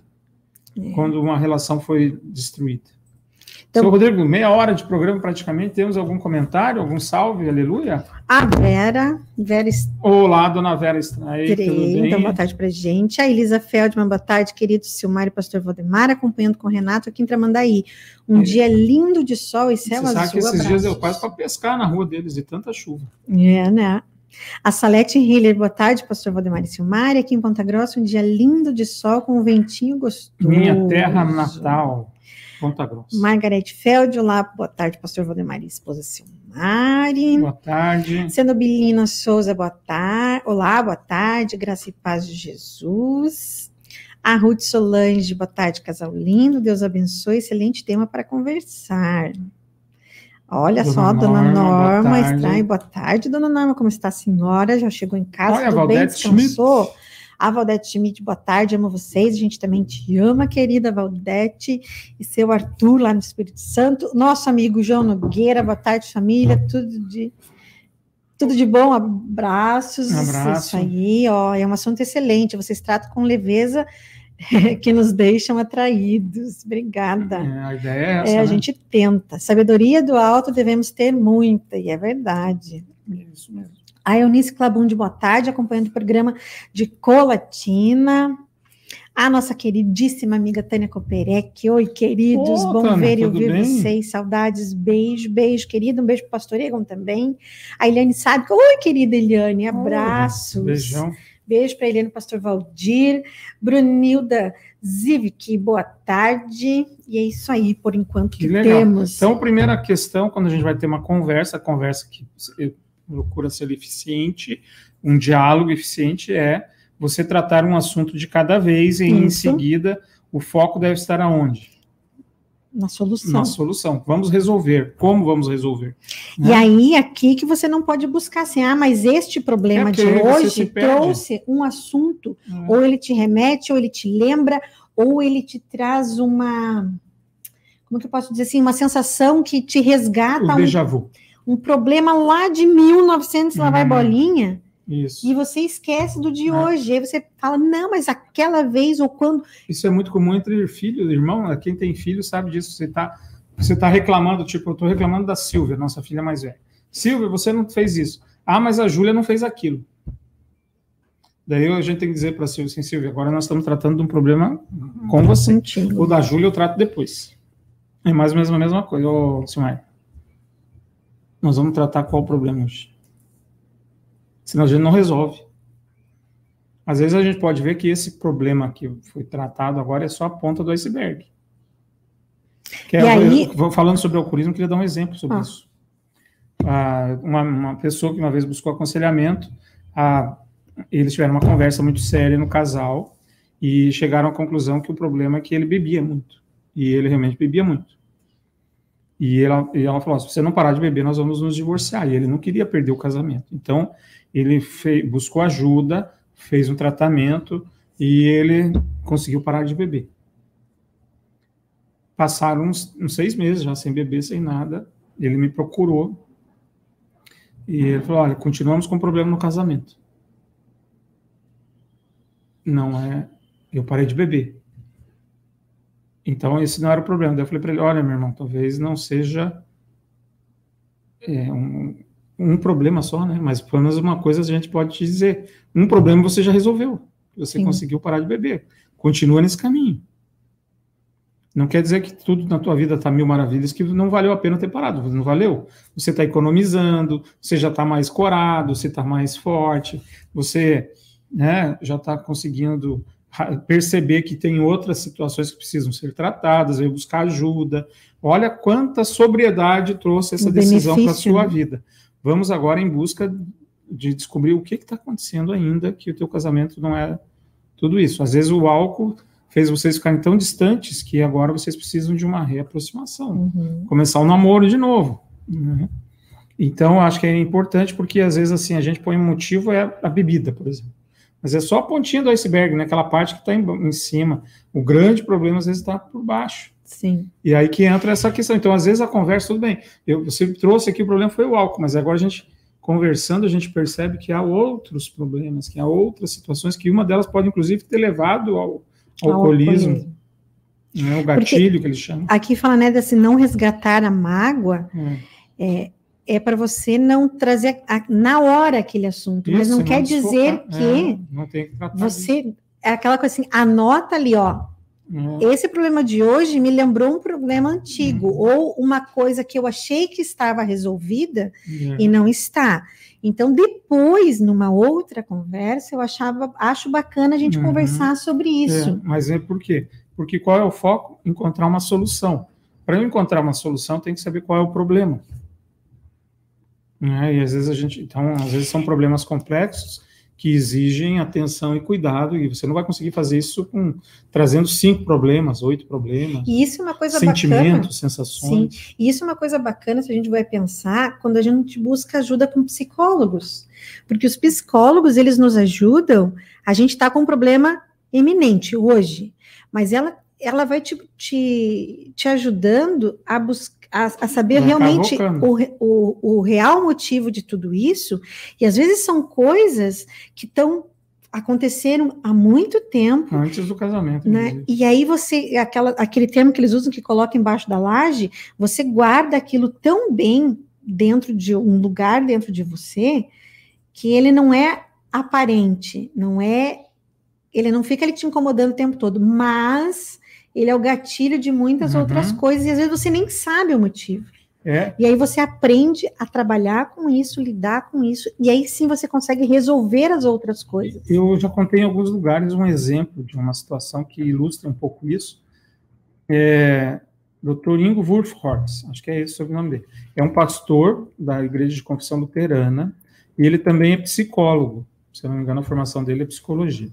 é. quando uma relação foi destruída. Então, Seu Rodrigo, meia hora de programa praticamente, temos algum comentário, algum salve, aleluia? A Vera, Vera Olá, dona Vera Estrai, Então, boa tarde pra gente. A Elisa Feldman, boa tarde, querido Silmar e pastor Valdemar, acompanhando com o Renato aqui em Tramandaí. Um é. dia lindo de sol e céu Você azul. sabe que esses abraços. dias eu quase para pescar na rua deles, de tanta chuva. É, né? A Salete Hiller, boa tarde, pastor Valdemar e Silmar, aqui em Ponta Grossa, um dia lindo de sol com um ventinho gostoso. Minha terra natal. Ponta Grossa. Margarete Feld, olá, boa tarde, pastor Valdemar e esposa Silmari. Boa tarde. Cenobilina Souza, boa tarde. Olá, boa tarde, graça e paz de Jesus. A Ruth Solange, boa tarde, casal lindo, Deus abençoe, excelente tema para conversar. Olha dona só, dona Norma, Norma boa Boa tarde, dona Norma, como está a senhora? Já chegou em casa, Olha, tudo bem, descansou? Schmidt. A Valdete Schmidt, boa tarde, amo vocês. A gente também te ama, querida Valdete, e seu Arthur lá no Espírito Santo. Nosso amigo João Nogueira, boa tarde, família. Tudo de tudo de bom, abraços. Um abraço. Isso aí, ó, é um assunto excelente. Vocês tratam com leveza que nos deixam atraídos. Obrigada. É, a ideia é essa. É, a né? gente tenta. Sabedoria do alto devemos ter muita, e é verdade. Isso mesmo. A Eunice Clabunde, boa tarde, acompanhando o programa de Colatina. A nossa queridíssima amiga Tânia Coperec. Oi, queridos, bom Tânia, ver e ouvir bem? vocês. Saudades, beijo, beijo, querido. Um beijo para o pastor Egon também. A Eliane sabe. Oi, querida Eliane, abraços. beijão. Beijo para Eliane, pastor Valdir. Brunilda Zivik, boa tarde. E é isso aí, por enquanto, que, que temos. Então, primeira questão, quando a gente vai ter uma conversa, conversa que procura ser eficiente, um diálogo eficiente é você tratar um assunto de cada vez e Isso. em seguida o foco deve estar aonde? Na solução. Na solução. Vamos resolver. Como vamos resolver? Né? E aí, aqui que você não pode buscar assim, ah, mas este problema é de hoje trouxe um assunto, é. ou ele te remete, ou ele te lembra, ou ele te traz uma. Como que eu posso dizer assim? Uma sensação que te resgata. O déjà vu. Um um problema lá de 1900, lá vai uhum. bolinha. Isso. E você esquece do de é. hoje. Aí você fala, não, mas aquela vez ou quando. Isso é muito comum entre filhos, irmão. Quem tem filho sabe disso. Você está você tá reclamando, tipo, eu estou reclamando da Silvia, nossa filha mais velha. Silvia, você não fez isso. Ah, mas a Júlia não fez aquilo. Daí a gente tem que dizer para a Silvia assim, Silvia, agora nós estamos tratando de um problema com você. O da Júlia eu trato depois. É mais ou menos a mesma coisa, ô Silmar. Nós vamos tratar qual o problema hoje. Senão a gente não resolve. Às vezes a gente pode ver que esse problema que foi tratado agora é só a ponta do iceberg. Que é, aí... Falando sobre o alcoolismo, eu queria dar um exemplo sobre ah. isso. Ah, uma, uma, pessoa que uma vez buscou aconselhamento, a, eles tiveram uma conversa muito séria no casal e chegaram à conclusão que o problema é que ele bebia muito. E ele realmente bebia muito. E ela, e ela falou: se você não parar de beber, nós vamos nos divorciar. E ele não queria perder o casamento. Então, ele fez, buscou ajuda, fez um tratamento e ele conseguiu parar de beber. Passaram uns, uns seis meses já sem beber, sem nada. Ele me procurou e ele falou: olha, continuamos com problema no casamento. Não é. Eu parei de beber. Então, esse não era o problema. Daí eu falei para ele: olha, meu irmão, talvez não seja é, um, um problema só, né? Mas pelo menos uma coisa a gente pode te dizer: um problema você já resolveu. Você Sim. conseguiu parar de beber. Continua nesse caminho. Não quer dizer que tudo na tua vida está mil maravilhas, que não valeu a pena ter parado. Não valeu. Você está economizando, você já está mais corado, você está mais forte, você né, já está conseguindo perceber que tem outras situações que precisam ser tratadas, veio buscar ajuda. Olha quanta sobriedade trouxe essa decisão para a sua né? vida. Vamos agora em busca de descobrir o que está acontecendo ainda, que o teu casamento não é tudo isso. Às vezes o álcool fez vocês ficarem tão distantes que agora vocês precisam de uma reaproximação, uhum. começar o um namoro de novo. Né? Então, acho que é importante porque às vezes assim a gente põe um motivo é a bebida, por exemplo. Mas é só a pontinha do iceberg, né? Aquela parte que está em, em, cima. O grande problema às vezes está por baixo. Sim. E aí que entra essa questão. Então, às vezes a conversa, tudo bem. Eu, você trouxe aqui o problema foi o álcool, mas agora a gente conversando, a gente percebe que há outros problemas, que há outras situações, que uma delas pode, inclusive, ter levado ao, alcoolismo, alcoolismo. Né, o gatilho Porque que eles chamam. Aqui fala, né, desse não resgatar a mágoa, é, é, é para você não trazer a, na hora aquele assunto, Isso, mas não, não quer dizer que, é, que você, é aquela coisa assim, anota ali, ó, é. esse problema de hoje me lembrou um problema antigo, uhum. ou uma coisa que eu achei que estava resolvida é. e não está. Então, depois, numa outra conversa, eu achava, acho bacana a gente uhum. conversar sobre isso. É, mas é por quê? Porque qual é o foco? Encontrar uma solução. Para eu encontrar uma solução, tem que saber qual é o problema. É, e às vezes a gente, então, às vezes são problemas complexos que exigem atenção e cuidado, e você não vai conseguir fazer isso com trazendo cinco problemas, oito problemas. E isso é uma coisa sentimentos, bacana. sensações. Sim. E isso é uma coisa bacana se a gente vai pensar quando a gente busca ajuda com psicólogos. Porque os psicólogos, eles nos ajudam, a gente está com um problema eminente hoje, mas ela ela vai te, te, te ajudando a buscar a, a saber realmente o, o, o, real motivo de tudo isso, e às vezes são coisas que estão aconteceram há muito tempo. Antes do casamento. Né? E aí você, aquela, aquele termo que eles usam que coloca embaixo da laje, você guarda aquilo tão bem dentro de um lugar dentro de você que ele não é aparente, não é, ele não fica ali te incomodando o tempo todo, mas ele é o gatilho de muitas uhum. outras coisas, e às vezes você nem sabe o motivo. É. E aí você aprende a trabalhar com isso, lidar com isso, e aí sim você consegue resolver as outras coisas. Eu já contei em alguns lugares um exemplo de uma situação que ilustra um pouco isso. É, Dr. Ingo Wurfhorst, acho que é esse o sobrenome dele. É um pastor da Igreja de Confissão Luterana, e ele também é psicólogo. Se eu não me engano, a formação dele é psicologia.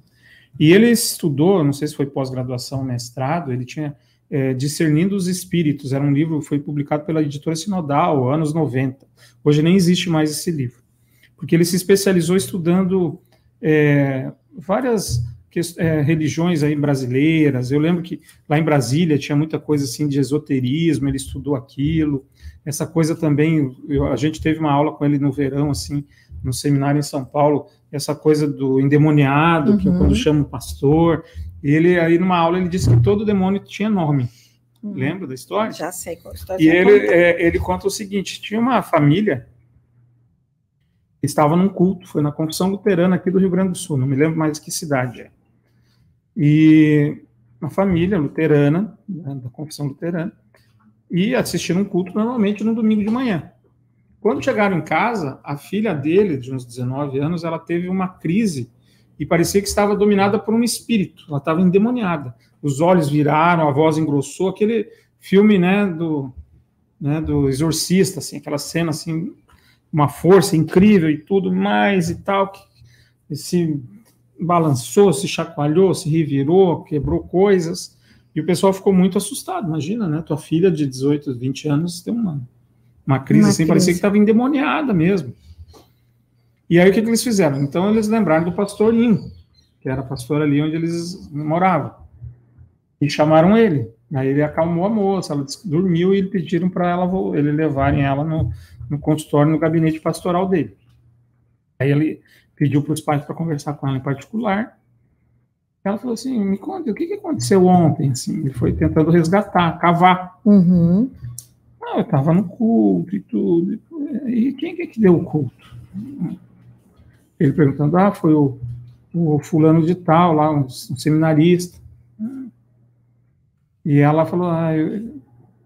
E ele estudou, não sei se foi pós-graduação, mestrado, ele tinha é, Discernindo os Espíritos, era um livro, foi publicado pela editora Sinodal, anos 90. Hoje nem existe mais esse livro, porque ele se especializou estudando é, várias é, religiões aí brasileiras. Eu lembro que lá em Brasília tinha muita coisa assim de esoterismo, ele estudou aquilo. Essa coisa também, eu, a gente teve uma aula com ele no verão, assim, no seminário em São Paulo, essa coisa do endemoniado, uhum. que quando uhum. chama o pastor. Ele aí numa aula ele disse que todo demônio tinha nome. Uhum. Lembra da história? Já sei qual história. E ele, é, ele conta o seguinte: tinha uma família que estava num culto, foi na confissão luterana aqui do Rio Grande do Sul, não me lembro mais que cidade é. E uma família luterana, né, da confissão luterana, e assistiram um culto normalmente no domingo de manhã. Quando chegaram em casa, a filha dele, de uns 19 anos, ela teve uma crise e parecia que estava dominada por um espírito, ela estava endemoniada. Os olhos viraram, a voz engrossou, aquele filme, né, do, né, do exorcista, assim, aquela cena, assim, uma força incrível e tudo mais e tal. se balançou, se chacoalhou, se revirou, quebrou coisas, e o pessoal ficou muito assustado. Imagina, né? Tua filha de 18, 20 anos tem uma, uma crise uma assim, crise. parecia que estava endemoniada mesmo. E aí o que, que eles fizeram? Então eles lembraram do pastorinho, que era pastor ali onde eles moravam. E chamaram ele. Aí ele acalmou a moça, ela dormiu e pediram para ela ele levarem ela no, no consultório, no gabinete pastoral dele. Aí ele pediu para os pais para conversar com ela em particular. Ela falou assim: me conta, o que, que aconteceu ontem? Assim, ele foi tentando resgatar, cavar. Uhum. Ah, eu estava no culto e tudo. E quem é que deu o culto? Ele perguntando: ah, foi o, o fulano de tal, lá, um, um seminarista. E ela falou: ah, eu...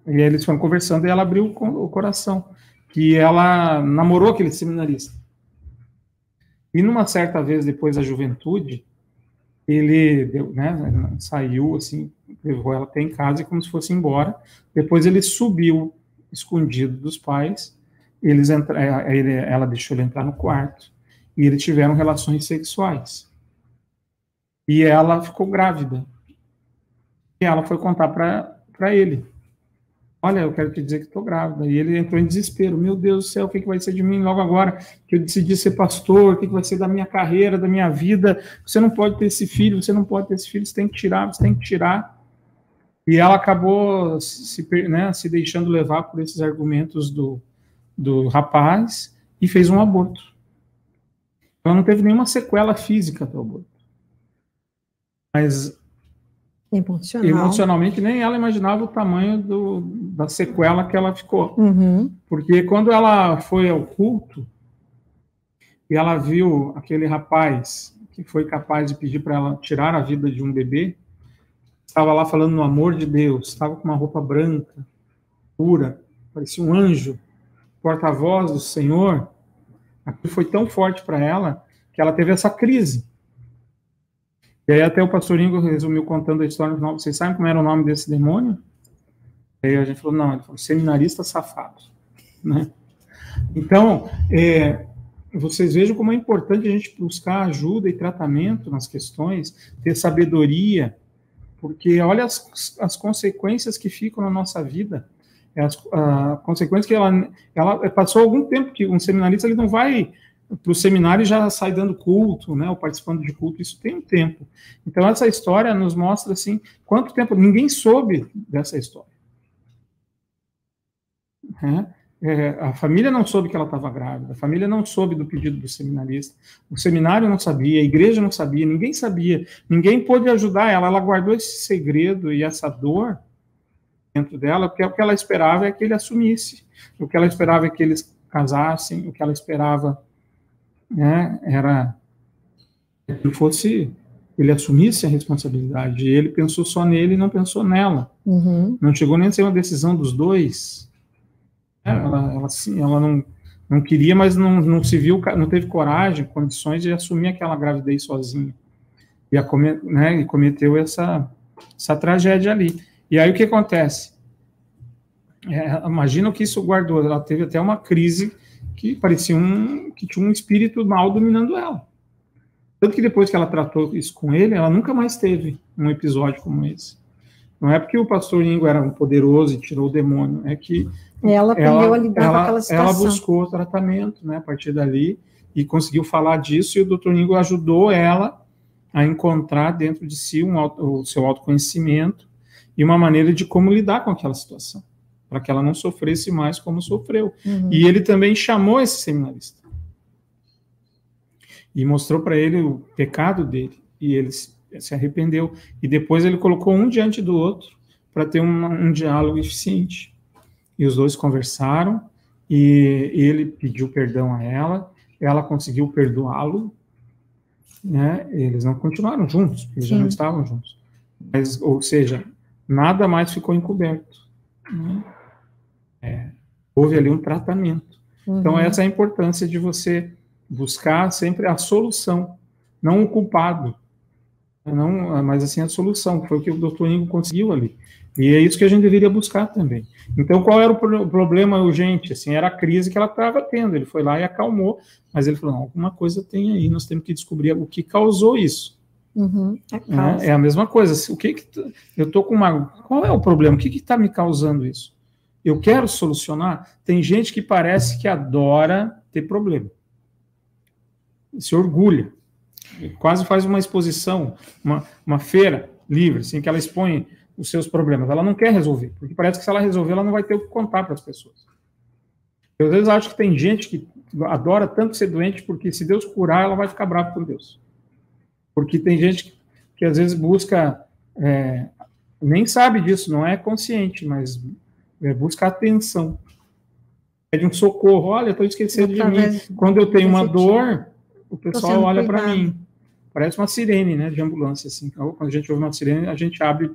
e eles foram conversando e ela abriu o coração, que ela namorou aquele seminarista. E numa certa vez, depois da juventude, ele deu, né, saiu assim, levou ela até em casa e como se fosse embora. Depois ele subiu escondido dos pais. Eles entra, é, ele, ela deixou ele entrar no quarto e eles tiveram relações sexuais. E ela ficou grávida. E ela foi contar para ele. Olha, eu quero te dizer que estou grávida. E ele entrou em desespero. Meu Deus do céu, o que, que vai ser de mim logo agora que eu decidi ser pastor? O que, que vai ser da minha carreira, da minha vida? Você não pode ter esse filho, você não pode ter esse filho, você tem que tirar, você tem que tirar. E ela acabou se, né, se deixando levar por esses argumentos do, do rapaz e fez um aborto. Ela não teve nenhuma sequela física do aborto. Mas Emocional. Emocionalmente, nem ela imaginava o tamanho do, da sequela que ela ficou. Uhum. Porque quando ela foi ao culto e ela viu aquele rapaz que foi capaz de pedir para ela tirar a vida de um bebê, estava lá falando no amor de Deus, estava com uma roupa branca, pura, parecia um anjo, porta-voz do Senhor. Aquilo foi tão forte para ela que ela teve essa crise. E aí até o pastorinho resumiu contando a história no. Vocês sabem como era o nome desse demônio? Aí a gente falou, não, ele falou, seminarista safado. Né? Então, é, vocês vejam como é importante a gente buscar ajuda e tratamento nas questões, ter sabedoria, porque olha as, as consequências que ficam na nossa vida. É as a, consequências que ela, ela passou algum tempo que um seminarista ele não vai para o seminário já sai dando culto, né, ou participando de culto, isso tem um tempo. Então, essa história nos mostra, assim, quanto tempo, ninguém soube dessa história. É, é, a família não soube que ela estava grávida, a família não soube do pedido do seminarista, o seminário não sabia, a igreja não sabia, ninguém sabia, ninguém pôde ajudar ela, ela guardou esse segredo e essa dor dentro dela, porque o que ela esperava é que ele assumisse, o que ela esperava é que eles casassem, o que ela esperava né, era que ele fosse, ele assumisse a responsabilidade. Ele pensou só nele e não pensou nela. Uhum. Não chegou nem a ser uma decisão dos dois. É, ela, ela, sim, ela não, não queria, mas não, não se viu, não teve coragem, condições de assumir aquela gravidez sozinha. E, a, né, e cometeu essa, essa tragédia ali. E aí o que acontece? É, imagina o que isso guardou. Ela teve até uma crise que parecia um, que tinha um espírito mal dominando ela. Tanto que depois que ela tratou isso com ele, ela nunca mais teve um episódio como esse. Não é porque o pastor Ingo era um poderoso e tirou o demônio, é que ela aprendeu a lidar ela, com aquela situação. Ela buscou o tratamento, né, a partir dali, e conseguiu falar disso, e o doutor Ingo ajudou ela a encontrar dentro de si um, o seu autoconhecimento e uma maneira de como lidar com aquela situação para que ela não sofresse mais como sofreu. Uhum. E ele também chamou esse seminarista e mostrou para ele o pecado dele, e ele se arrependeu. E depois ele colocou um diante do outro para ter um, um diálogo eficiente. E os dois conversaram, e ele pediu perdão a ela, ela conseguiu perdoá-lo, né? Eles não continuaram juntos, eles Sim. já não estavam juntos. Mas, ou seja, nada mais ficou encoberto. Né? É, houve ali um tratamento. Uhum. Então, essa é a importância de você buscar sempre a solução, não o culpado. Não, mas assim, a solução, foi o que o doutor Ingo conseguiu ali. E é isso que a gente deveria buscar também. Então, qual era o problema urgente? Assim, era a crise que ela estava tendo. Ele foi lá e acalmou, mas ele falou: alguma coisa tem aí, nós temos que descobrir o que causou isso. Uhum, é, é, a mesma coisa. O que, que eu estou com uma. Qual é o problema? O que está me causando isso? Eu quero solucionar. Tem gente que parece que adora ter problema. Se orgulha. Quase faz uma exposição, uma, uma feira livre, assim, que ela expõe os seus problemas. Ela não quer resolver, porque parece que se ela resolver, ela não vai ter o que contar para as pessoas. Eu às vezes acho que tem gente que adora tanto ser doente, porque se Deus curar, ela vai ficar brava com Deus. Porque tem gente que, que às vezes busca, é, nem sabe disso, não é consciente, mas é, busca atenção. Pede um socorro, olha, estou esquecendo de mim. Quando eu tenho uma dor, o pessoal olha para mim. Parece uma sirene, né, de ambulância, assim. Então, quando a gente ouve uma sirene, a gente abre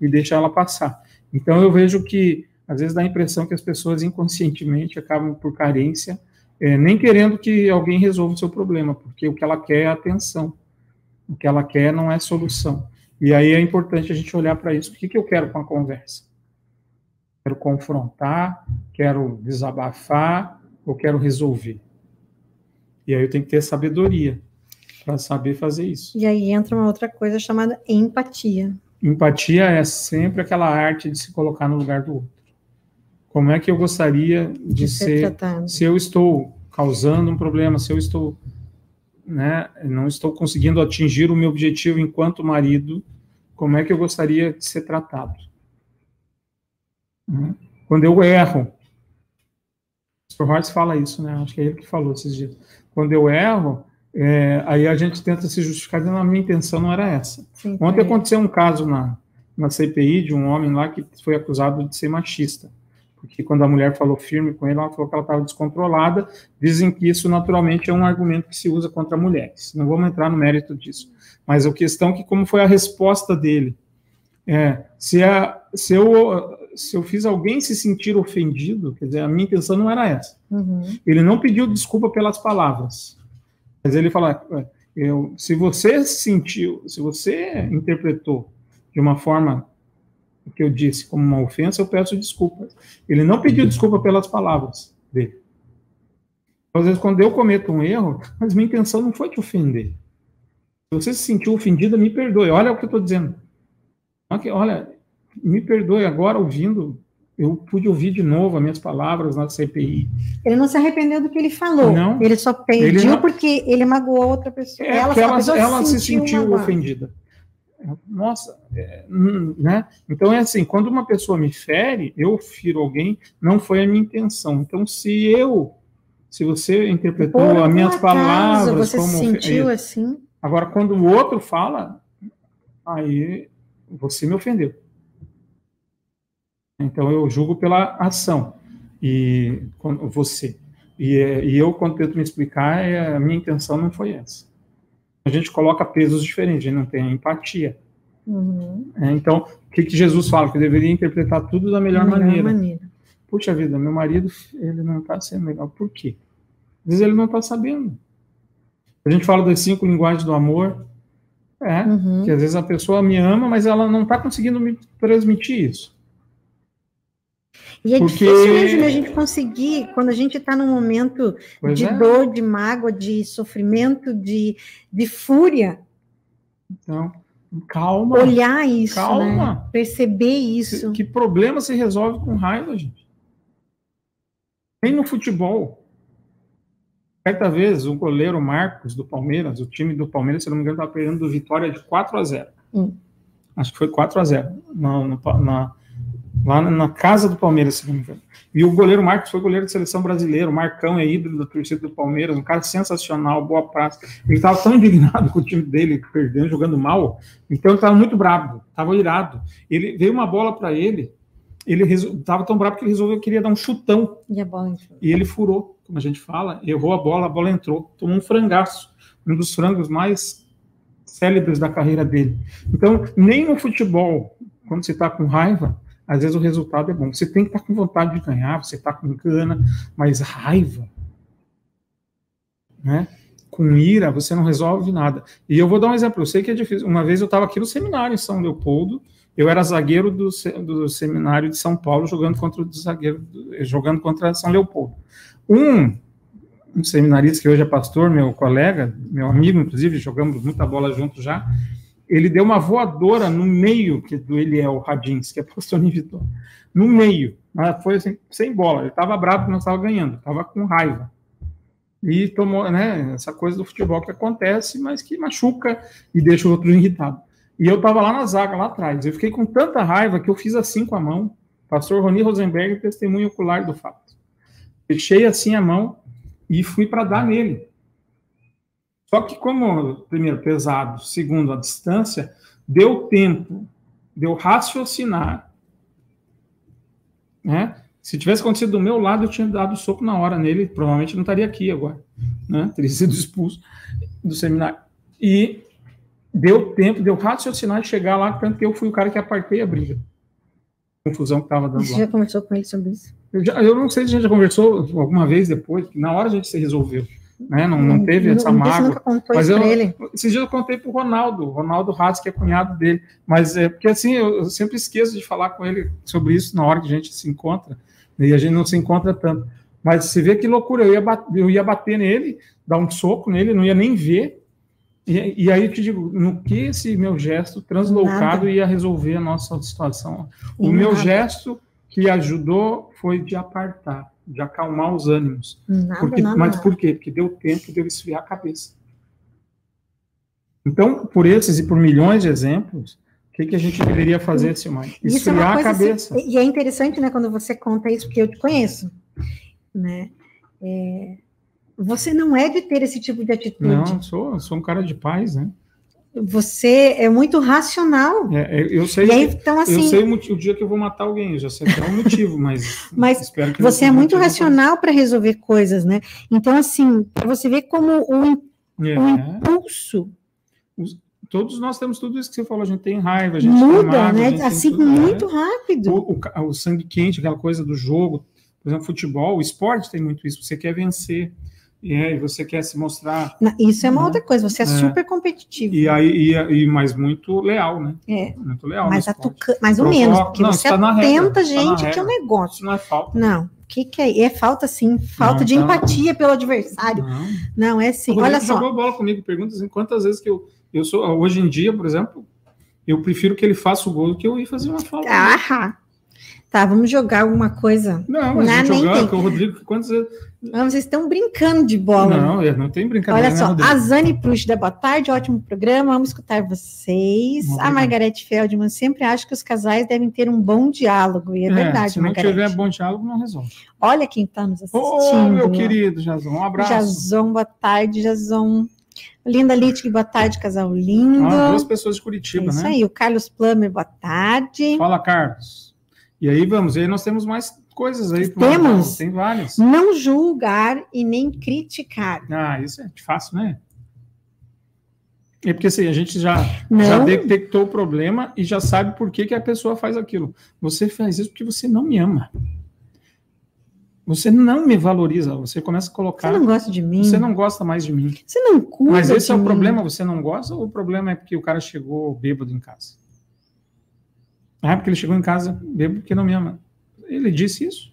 e deixa ela passar. Então, eu vejo que, às vezes, dá a impressão que as pessoas inconscientemente acabam por carência, é, nem querendo que alguém resolva o seu problema, porque o que ela quer é atenção. O que ela quer não é solução. E aí é importante a gente olhar para isso. O que, que eu quero com a conversa? Quero confrontar, quero desabafar ou quero resolver? E aí eu tenho que ter sabedoria para saber fazer isso. E aí entra uma outra coisa chamada empatia. Empatia é sempre aquela arte de se colocar no lugar do outro. Como é que eu gostaria de, de ser, ser se eu estou causando um problema, se eu estou né, não estou conseguindo atingir o meu objetivo enquanto marido, como é que eu gostaria de ser tratado? Né? Quando eu erro, o Hortz fala isso, né? Acho que é ele que falou esses dias. Quando eu erro, é, aí a gente tenta se justificar dizendo a minha intenção não era essa. Sim, Ontem é. aconteceu um caso na, na CPI de um homem lá que foi acusado de ser machista porque quando a mulher falou firme com ele, ela falou que ela estava descontrolada. Dizem que isso naturalmente é um argumento que se usa contra mulheres. Não vamos entrar no mérito disso. Mas a questão é que como foi a resposta dele? É, se, a, se, eu, se eu fiz alguém se sentir ofendido, quer dizer, a minha intenção não era essa. Uhum. Ele não pediu desculpa pelas palavras, mas ele falou: eu, se você sentiu, se você interpretou de uma forma o que eu disse como uma ofensa, eu peço desculpas. Ele não pediu desculpa pelas palavras dele. Às vezes, quando eu cometo um erro, mas minha intenção não foi te ofender. Se você se sentiu ofendida, me perdoe. Olha o que eu estou dizendo. Olha, me perdoe agora ouvindo. Eu pude ouvir de novo as minhas palavras na CPI. Ele não se arrependeu do que ele falou. Não. Ele só pediu ele não... porque ele magoou outra pessoa. É, ela, ela, ela se sentiu, sentiu ofendida. Nossa, é, né? Então é assim, quando uma pessoa me fere, eu firo alguém, não foi a minha intenção. Então, se eu, se você interpretou Por as minhas palavras você como se sentiu assim? Agora, quando o outro fala, aí você me ofendeu. Então eu julgo pela ação e você e, e eu quando tento me explicar, é, a minha intenção não foi essa a gente coloca pesos diferentes, a gente não tem empatia. Uhum. É, então, o que, que, Jesus fala? Que eu deveria interpretar tudo da melhor, melhor maneira. maneira. Puxa vida, meu marido, ele não está sendo legal. Por quê? Às vezes ele não está sabendo. A gente fala das cinco linguagens do amor. É, uhum. que às vezes a pessoa me ama, mas ela não está conseguindo me transmitir isso. E é Porque... difícil mesmo a gente conseguir, quando a gente está num momento pois de é. dor, de mágoa, de sofrimento, de, de fúria. Então, calma. Olhar isso, né? calma. Né? perceber isso. Que problema se resolve com raiva, gente? Nem no futebol. Certa vez, o goleiro Marcos do Palmeiras, o time do Palmeiras, se não me engano, estava perdendo do Vitória de 4 a 0. Hum. Acho que foi 4 a 0 na, na, lá na casa do Palmeiras, se não me engano. E o goleiro Marcos foi goleiro de seleção brasileiro, o Marcão é ídolo da torcida do Palmeiras, um cara sensacional, boa praça. Ele estava tão indignado com o time dele, perdendo, jogando mal, então ele estava muito bravo, estava irado. Ele veio uma bola para ele, ele estava tão bravo que ele resolveu que queria dar um chutão. E a bola entrou. E ele furou, como a gente fala, errou a bola, a bola entrou, tomou um frangaço, um dos frangos mais célebres da carreira dele. Então, nem no futebol, quando você está com raiva, às vezes o resultado é bom. Você tem que estar com vontade de ganhar, você está com gana, mas raiva. Né? com ira, você não resolve nada. E eu vou dar um exemplo, eu sei que é difícil. Uma vez eu estava aqui no seminário em São Leopoldo, eu era zagueiro do, do seminário de São Paulo, jogando contra o zagueiro, jogando contra São Leopoldo. Um, um seminarista que hoje é pastor, meu colega, meu amigo, inclusive, jogamos muita bola junto já, ele deu uma voadora no meio que do Eliel Radins, que é pastor em no meio, mas foi assim, sem bola, ele estava bravo porque não estava ganhando, estava com raiva. E tomou, né, essa coisa do futebol que acontece, mas que machuca e deixa o outro irritado. E eu estava lá na zaga, lá atrás. Eu fiquei com tanta raiva que eu fiz assim com a mão. Pastor Roni Rosenberg, testemunho ocular do fato. Fechei assim a mão e fui para dar nele. Só que, como, primeiro, pesado, segundo, a distância, deu tempo, deu raciocinar. Né? Se tivesse acontecido do meu lado, eu tinha dado soco na hora nele, provavelmente não estaria aqui agora. Né? Teria sido expulso do seminário. E deu tempo, deu raciocinar de chegar lá, tanto que eu fui o cara que apartei a briga. Confusão que estava dando Você lá. já conversou com ele sobre isso? Eu, já, eu, não sei se a gente já conversou alguma vez depois, na hora a gente se resolveu. Né? Não, não teve essa não, mágoa. Mas eu, ele. Esses dias eu contei para o Ronaldo, Ronaldo Ratz, que é cunhado dele. Mas é porque assim, eu, eu, sempre esqueço de falar com ele sobre isso na hora que a gente se encontra, né? e a gente não se encontra tanto. Mas você vê que loucura, eu ia, bater, eu ia bater nele, dar um soco nele, não ia nem ver, e, e, aí eu te digo, no que esse meu gesto translocado nada. ia resolver a nossa situação? O nada. meu gesto que ajudou foi de apartar, de acalmar os ânimos. Nada, Porque, mas por quê? Porque deu tempo de eu esfriar a cabeça. Então, por esses e por milhões de exemplos, o que, que a gente deveria fazer, Silmar? É esfriar é a cabeça. Assim, e é interessante, né, quando você conta isso, porque eu te conheço, né? É, você não é de ter esse tipo de atitude. Não, sou, sou um cara de paz, né? Você é muito racional. É, eu sei, aí, então, assim, eu sei o, o, dia que eu vou matar alguém, eu já sei que é um motivo, mas, mas espero que você é muito racional para resolver coisas, né? Então, assim, para você ver como o, é. o impulso. Os, todos nós temos tudo isso que você falou, a gente tem raiva, a gente muda, né? Assim, tudo, muito né? rápido. O, o, o sangue quente, aquela coisa do jogo, por exemplo, futebol, o esporte tem muito isso, você quer vencer e aí você quer se mostrar. Isso é uma né? outra coisa, você é, é, super competitivo. E aí, e, e, mas muito leal, né? É. Muito leal. Mas, tuca, mais ou menos, porque não, você tá atenta, gente, tá que é um negócio. Isso não é falta. Não. O que, que é? É falta sim, falta não, de tá... empatia pelo adversário. Não, não é assim. Olha só. jogou bola comigo, pergunta assim, quantas vezes que eu, eu sou, hoje em dia, por exemplo, eu prefiro que ele faça o gol do que eu ir fazer uma falta. Ah, Tá, vamos jogar alguma coisa. Não, mas nem jogar, tem. o Rodrigo, quantas vezes... Não, vocês estão brincando de bola. Não, não tem brincadeira. Olha né, só, né, a Zane Prush da Boa Tarde, ótimo programa, vamos escutar vocês. a Margarete Feldman sempre acha que os casais devem ter um bom diálogo, e é, é verdade, se Margarete. Se não tiver bom diálogo, não resolve. Olha quem está nos assistindo. Ô, meu querido Jazon, um abraço. Jazon, boa tarde, Jazon. Linda Littke, boa tarde, casal lindo. Ah, duas pessoas de Curitiba, é isso né? Isso aí, o Carlos Plummer, boa tarde. Fala, Carlos. E aí vamos, e aí nós temos mais coisas aí. Temos. Tem várias. Não julgar e nem criticar. Ah, isso é fácil, né? É porque assim, a gente já, já detectou o problema e já sabe por que, que a pessoa faz aquilo. Você faz isso porque você não me ama. Você não me valoriza. Você começa a colocar. Você não gosta de mim. Você não gosta mais de mim. Você não cuida. Mas esse é o mim. problema, você não gosta, ou o problema é porque o cara chegou bêbado em casa? Ah, porque ele chegou em casa bêbado porque não me ama. Ele disse isso?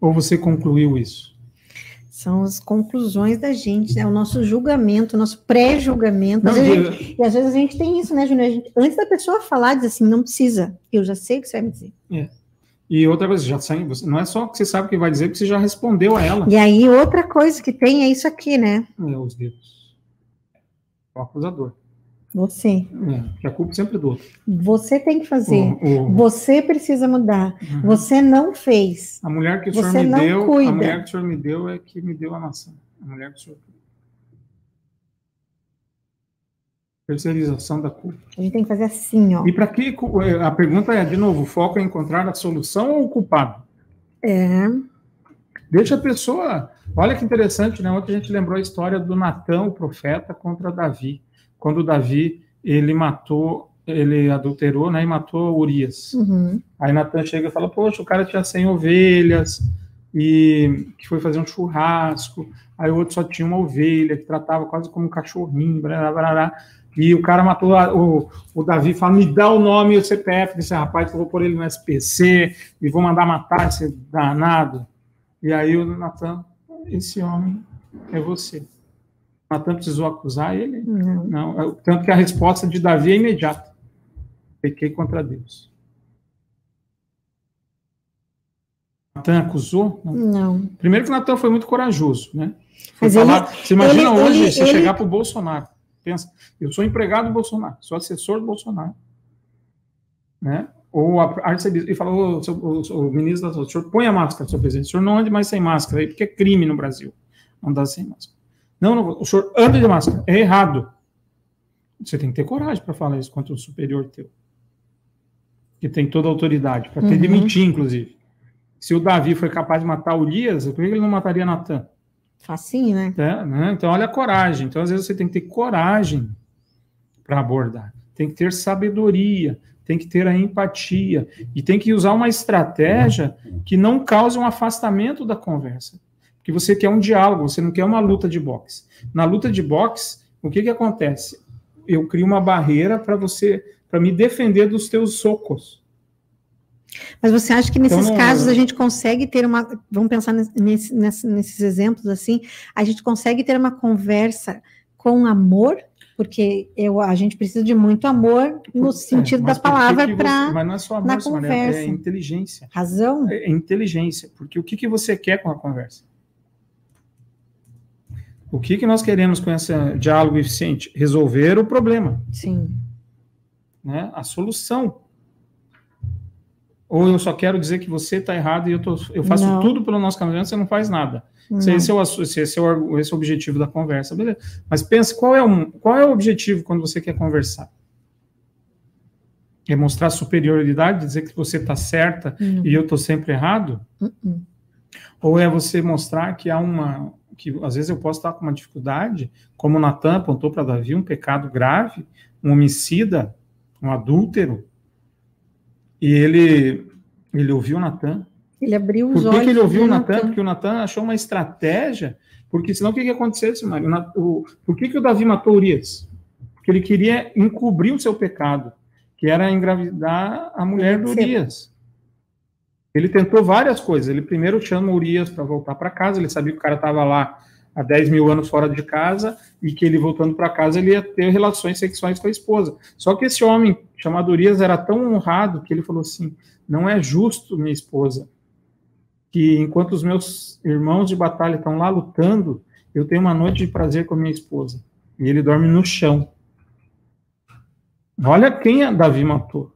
Ou você concluiu isso? São as conclusões da gente, né? o nosso julgamento, o nosso pré-julgamento. E às vezes a gente tem isso, né, Júnior? Antes da pessoa falar, diz assim, não precisa, eu já sei o que você vai me dizer. É. E outra coisa, já sai, não é só que você sabe o que vai dizer, porque você já respondeu a ela. E aí, outra coisa que tem é isso aqui, né? É, os dedos. O acusador. Você. É, a culpa sempre é do outro. Você tem que fazer. O, o... Você precisa mudar. Uhum. Você não fez. A mulher que o Você senhor me deu, cuida. a mulher que o senhor me deu é que me deu a maçã. A mulher que o senhor Terceirização da culpa. A gente tem que fazer assim, ó. E para que é, a pergunta é, de novo, o foco é encontrar a solução ou o culpado? É. Deixa a pessoa. Olha que interessante, né? Ontem a gente lembrou a história do Natão, o profeta, contra Davi quando Davi ele matou, ele adulterou, né, e matou Urias. Uhum. Aí Natan chega e fala, poxa, o cara tinha 100 ovelhas, e que foi fazer um churrasco, aí o outro só tinha uma ovelha, que tratava quase como um cachorrinho, blá, blá, blá, e o cara matou a, o, o Davi, fala, me dá o nome e o CPF desse rapaz, que eu vou pôr ele no SPC, e vou mandar matar esse danado. E aí o Natan, esse homem é você. Natan precisou acusar ele? Não. Não. Tanto que a resposta de Davi é imediata. Pequei contra Deus. Natan acusou? Não. Não. Primeiro que Natan foi muito corajoso, né? Mas falar, ele, você imagina ele, hoje ele, você chegar para o Bolsonaro. Pensa, eu sou empregado do Bolsonaro, sou assessor do Bolsonaro. Né? Ou a arcebispo, e falou, o, o, o, ministro da o senhor põe a máscara, senhor presidente, o senhor não ande mais sem máscara, aí, porque é crime no Brasil andar sem máscara. Não, não, o senhor anda de máscara, é errado. Você tem que ter coragem para falar isso contra o superior teu. Que tem toda a autoridade, para uhum. demitir, inclusive. Se o Davi foi capaz de matar Urias, por que ele não mataria Natan? Facinho, né? É, né? Então, olha a coragem. Então, às vezes, você tem que ter coragem para abordar. Tem que ter sabedoria, tem que ter a empatia. E tem que usar uma estratégia que não cause um afastamento da conversa. Porque você quer um diálogo, você não quer uma luta de boxe. Na luta de boxe, o que, que acontece? Eu crio uma barreira para você, para me defender dos teus socos. Mas você acha que nesses então, casos a gente consegue ter uma. Vamos pensar nesse, nesse, nesses exemplos assim, a gente consegue ter uma conversa com amor, porque eu, a gente precisa de muito amor no é, sentido da palavra para. Mas não é só amor, na conversa. é inteligência. Razão? É, é inteligência, porque o que, que você quer com a conversa? O que, que nós queremos com esse diálogo eficiente? Resolver o problema. Sim. Né? A solução ou eu só quero dizer que você está errado e eu, tô, eu faço não. tudo pelo nosso caminho, você não faz nada. Se esse, é o, esse, é o, esse é o objetivo da conversa, beleza. Mas pense, qual é, um, qual é o objetivo quando você quer conversar? É mostrar superioridade, dizer que você está certa uhum. e eu estou sempre errado? Uhum. Ou é você mostrar que há uma. Que às vezes eu posso estar com uma dificuldade, como Natan apontou para Davi, um pecado grave, um homicida, um adúltero, e ele, ele ouviu Natan. Ele abriu os Por que olhos. Por que ele ouviu Natan? Porque o Natan achou uma estratégia. Porque senão o que, que acontecesse, Mário? O, por que, que o Davi matou Urias? Porque ele queria encobrir o seu pecado, que era engravidar a mulher do Urias. Ele tentou várias coisas. Ele primeiro chama Urias para voltar para casa, ele sabia que o cara estava lá há 10 mil anos fora de casa e que ele voltando para casa ele ia ter relações sexuais com a esposa. Só que esse homem chamado Urias era tão honrado que ele falou assim: não é justo, minha esposa, que enquanto os meus irmãos de batalha estão lá lutando, eu tenho uma noite de prazer com a minha esposa. E ele dorme no chão. Olha quem Davi matou,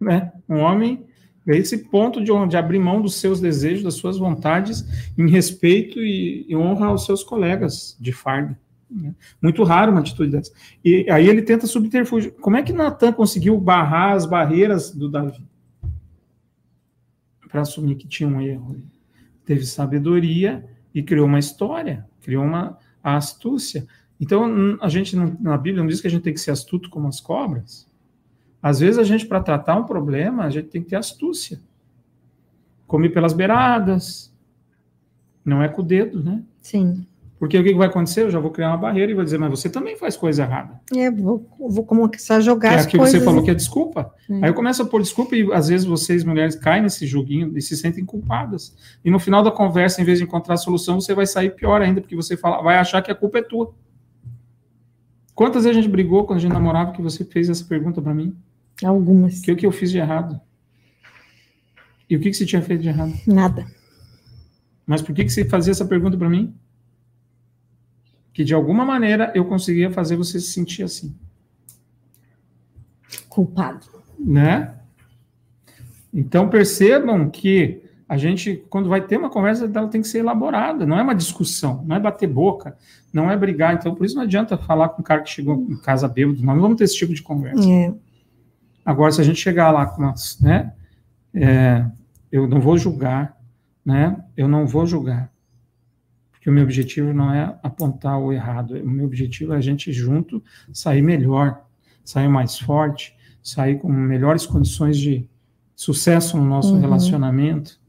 né? Um homem é esse ponto de, abrir mão dos seus desejos, das suas vontades, em respeito e, e honra aos seus colegas de farda. Né? Muito raro uma atitude dessa. E aí ele tenta subterfúgio. Como é que Natan conseguiu barrar as barreiras do Davi? Para assumir que tinha um erro. Teve sabedoria e criou uma história, criou uma astúcia. Então, a gente na Bíblia não diz que a gente tem que ser astuto como as cobras. Às vezes a gente, para tratar um problema, a gente tem que ter astúcia. Comer pelas beiradas, não é com o dedo, né? Sim. Porque o que vai acontecer? Eu já vou criar uma barreira e vou dizer, mas você também faz coisa errada. É, vou, vou começar a jogar é as coisas. você falou que é desculpa. É. Aí eu começo a pôr desculpa e às vezes vocês, mulheres, caem nesse joguinho e se sentem culpadas. E no final da conversa, em vez de encontrar a solução, você vai sair pior ainda, porque você fala, vai achar que a culpa é tua. Quantas vezes a gente brigou quando a gente namorava que você fez essa pergunta para mim? Algumas. Que o que eu fiz de errado? E o que, que você tinha feito de errado? Nada. Mas por que, que você fazia essa pergunta para mim? Que de alguma maneira eu conseguia fazer você se sentir assim. Culpado. Né? Então percebam que a gente, quando vai ter uma conversa, ela tem que ser elaborada, não é uma discussão, não é bater boca, não é brigar. Então, por isso não adianta falar com um cara que chegou em casa bêbado, não vamos ter esse tipo de conversa. É. Agora, se a gente chegar lá com umas, né, é, eu não vou julgar, né, eu não vou julgar, porque o meu objetivo não é apontar o errado, o meu objetivo é a gente junto sair melhor, sair mais forte, sair com melhores condições de sucesso no nosso uhum. relacionamento.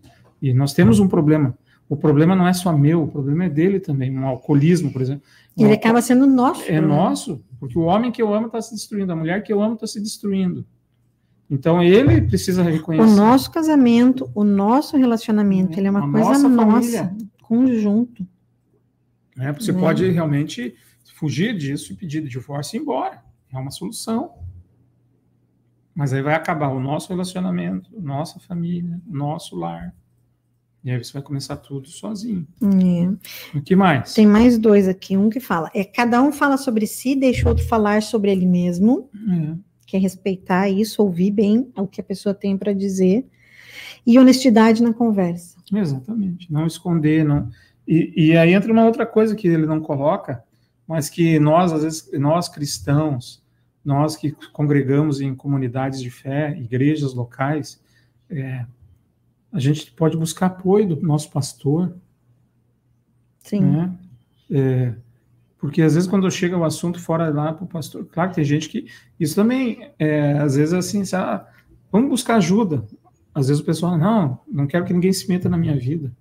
E nós temos um problema. o problema não é só meu, o problema é dele também. Um alcoolismo, por exemplo. Ele acaba sendo nosso. É nosso, porque o homem que eu amo está se destruindo, a mulher que eu amo está se destruindo. Então ele precisa reconhecer. O nosso casamento, o nosso relacionamento, é, ele é uma coisa nossa, conjunto. É, você é. pode realmente fugir disso e pedir divórcio e ir embora. É uma solução. Mas aí vai acabar o nosso relacionamento, nossa família, nosso lar. E aí você vai começar tudo sozinho. É. O que mais? Tem mais dois aqui. Um que fala, é cada um fala sobre si, deixa o outro falar sobre ele mesmo. É. Que é respeitar isso, ouvir bem o que a pessoa tem para dizer. E honestidade na conversa. Exatamente. Não esconder, não. E, e aí entra uma outra coisa que ele não coloca, mas que nós, às vezes, nós cristãos, nós que congregamos em comunidades de fé, igrejas locais, é, a gente pode buscar apoio do nosso pastor. Sim. Né? É, porque às vezes quando chega o assunto fora lá para o pastor, claro que tem gente que. Isso também, é, às vezes, assim, sabe, vamos buscar ajuda. Às vezes o pessoal, não, não quero que ninguém se meta na minha vida.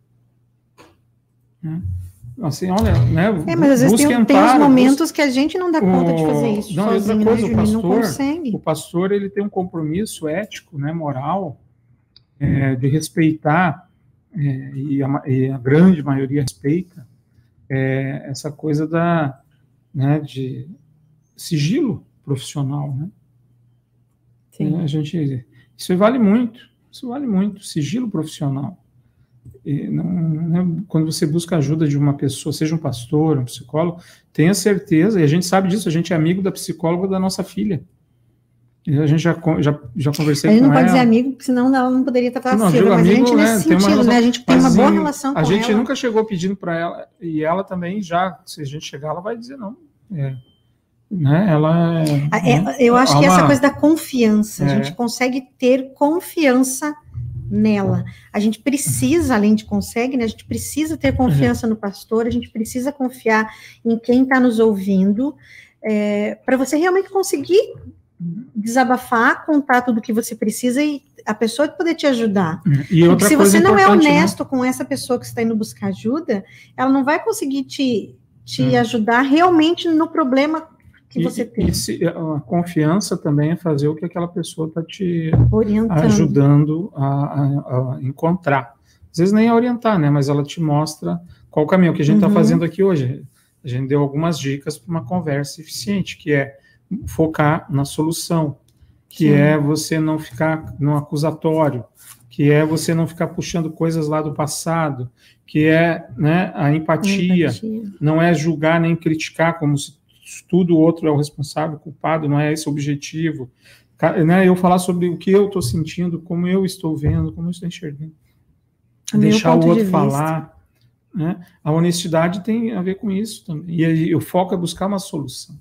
Né? Assim, olha, né? É, mas às vezes tem, amparo, tem os momentos que a gente não dá conta o, de fazer isso. Não, sozinho, outra coisa, né, o pastor, não consegue. O pastor ele tem um compromisso ético, né, moral, é, de respeitar, é, e, a, e, a, grande maioria respeita, é, essa coisa da, né, de sigilo profissional, né? Sim. É, a gente, isso vale muito, isso vale muito, sigilo profissional. Não, não, quando você busca ajuda de uma pessoa, seja um pastor, um psicólogo, tenha certeza, e a gente sabe disso, a gente é amigo da psicóloga da nossa filha. A gente já, já, já conversei com ela. A gente não pode dizer amigo, porque senão ela não poderia estar não, mas amigo, a gente nesse né, sentido, relação, né? A gente tem uma boa relação com ela. A gente ela. nunca chegou pedindo para ela, e ela também já, se a gente chegar, ela vai dizer não. É, né, ela é, é, Eu acho que uma, essa coisa da confiança, a é. gente consegue ter confiança nela. A gente precisa, além de consegue, né, a gente precisa ter confiança no pastor, a gente precisa confiar em quem está nos ouvindo, é, para você realmente conseguir desabafar, contar tudo o que você precisa e a pessoa poder te ajudar. E outra se você não é né? honesto né? com essa pessoa que está indo buscar ajuda, ela não vai conseguir te, te hum. ajudar realmente no problema que e, você tem. Se, a confiança também é fazer o que aquela pessoa está te Orientando. ajudando a, a, a, encontrar. Às vezes nem a orientar, né? Mas ela te mostra qual o caminho. O que a gente está uhum. fazendo aqui hoje. A gente deu algumas dicas para uma conversa eficiente, que é focar na solução, que Sim. é você não ficar no acusatório, que é você não ficar puxando coisas lá do passado, que é né, a empatia, empatia, não é julgar nem criticar como se tudo outro é o responsável, o culpado, não é esse o objetivo. Né, eu falar sobre o que eu estou sentindo, como eu estou vendo, como eu estou enxergando. Deixar o outro de falar. Né? A honestidade tem a ver com isso também. E aí, o foco é buscar uma solução.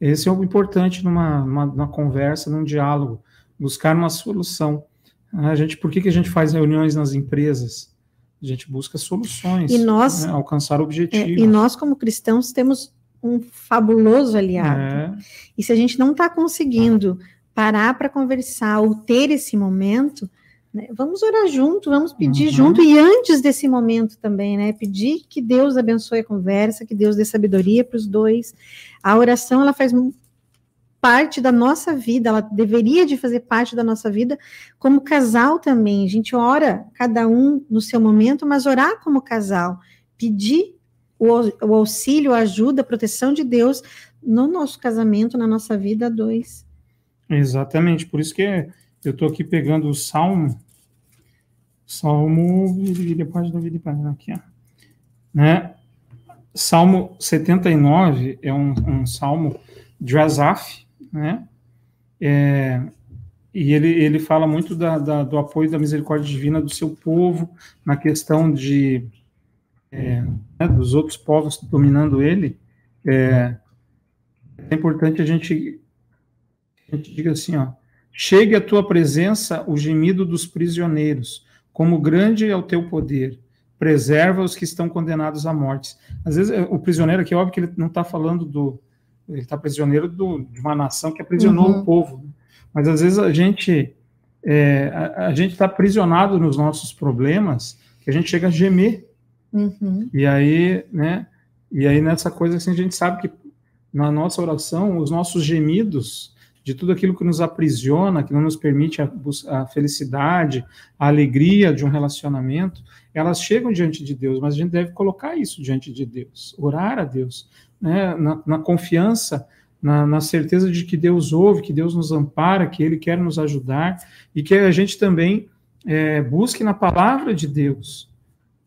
Esse é o importante numa, numa, numa conversa, num diálogo, buscar uma solução. A gente, por que, que a gente faz reuniões nas empresas? A gente busca soluções, e nós, né, alcançar objetivos. É, e nós, como cristãos, temos um fabuloso aliado. É. E se a gente não está conseguindo parar para conversar ou ter esse momento, né? Vamos orar junto, vamos pedir uhum. junto, e antes desse momento também, né? Pedir que Deus abençoe a conversa, que Deus dê sabedoria para os dois. A oração, ela faz parte da nossa vida, ela deveria de fazer parte da nossa vida como casal também. A gente ora, cada um no seu momento, mas orar como casal, pedir o, o auxílio, a ajuda, a proteção de Deus no nosso casamento, na nossa vida a dois. Exatamente, por isso que é eu estou aqui pegando o Salmo, Salmo, depois da vida aqui, ó, né? Salmo 79 é um, um salmo de Asaf, né? É, e ele, ele fala muito da, da, do apoio da misericórdia divina do seu povo na questão de é, né, dos outros povos dominando ele. É, é importante a gente, a gente diga assim, ó, Chegue à tua presença o gemido dos prisioneiros, como grande é o teu poder. Preserva os que estão condenados à morte. Às vezes, é, o prisioneiro aqui, é óbvio que ele não está falando do. Ele está prisioneiro do, de uma nação que aprisionou uhum. o povo. Mas às vezes a gente é, a, a, gente está aprisionado nos nossos problemas, que a gente chega a gemer. Uhum. E aí, né? E aí nessa coisa assim, a gente sabe que na nossa oração, os nossos gemidos de tudo aquilo que nos aprisiona, que não nos permite a, a, felicidade, a alegria de um relacionamento, elas chegam diante de Deus, mas a gente deve colocar isso diante de Deus, orar a Deus, né, na, na confiança, na, na, certeza de que Deus ouve, que Deus nos ampara, que Ele quer nos ajudar e que a gente também é, busque na palavra de Deus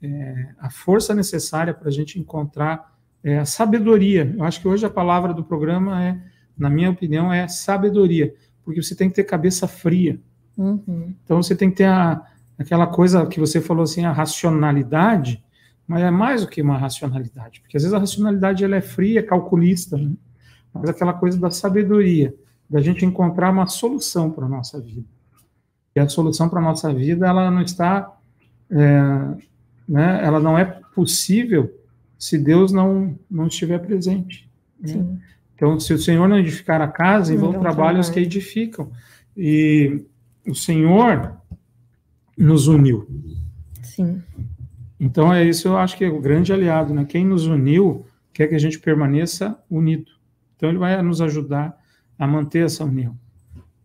é, a força necessária para a gente encontrar é, a sabedoria. Eu acho que hoje a palavra do programa é na minha opinião, é sabedoria, porque você tem que ter cabeça fria. Uhum. Então você tem que ter a, aquela coisa que você falou assim, a racionalidade, mas é mais do que uma racionalidade, porque às vezes a racionalidade ela é fria, calculista, né? mas aquela coisa da sabedoria, da gente encontrar uma solução para a nossa vida. E a solução para a nossa vida, ela não está, é, né, ela não é possível se Deus não, não estiver presente. Né? Então, se o Senhor não edificar a casa, em vão trabalham os que edificam. E o Senhor nos uniu. Sim. Então, é isso eu acho que é o grande aliado, né? Quem nos uniu quer que a gente permaneça unido. Então, ele vai nos ajudar a manter essa união.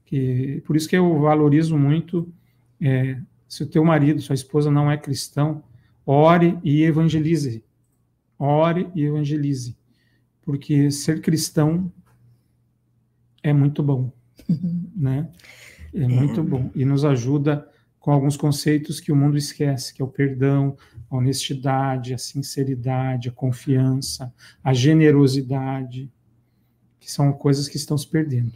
Que, por isso que eu valorizo muito, é, se o teu marido, sua esposa não é cristão, ore e evangelize. Ore e evangelize porque ser cristão é muito bom, uhum. né? É, é muito bom e nos ajuda com alguns conceitos que o mundo esquece, que é o perdão, a honestidade, a sinceridade, a confiança, a generosidade, que são coisas que estão se perdendo.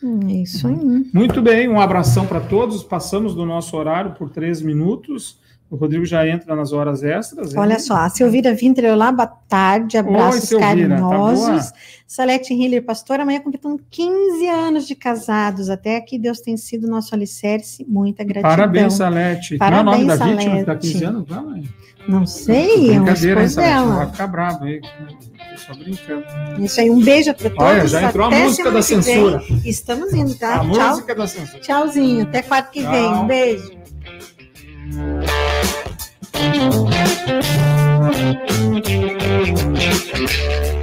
Hum, é isso aí. Muito bem, um abração para todos. Passamos do nosso horário por três minutos. O Rodrigo já entra nas horas extras. Olha só, a Silvira Vinter, olá, boa tarde, abraços Oi, carinhosos. Tá Salete Hiller, pastor, amanhã completando 15 anos de casados. Até aqui Deus tem sido nosso alicerce, muita gratidão. Parabéns, Salete. Parabéns, Não é o nome da Salete. vítima que está 15 anos? Não, Não sei, é um Brincadeira, hein, esposo dela. Vai ficar bravo aí. Só brincando. Isso aí, um beijo para todos. Olha, já entrou a Até música semana da censura. Estamos indo, tá? A Tchau. música da censura. Tchauzinho, até quarta que Tchau. vem. Um beijo. Thank you.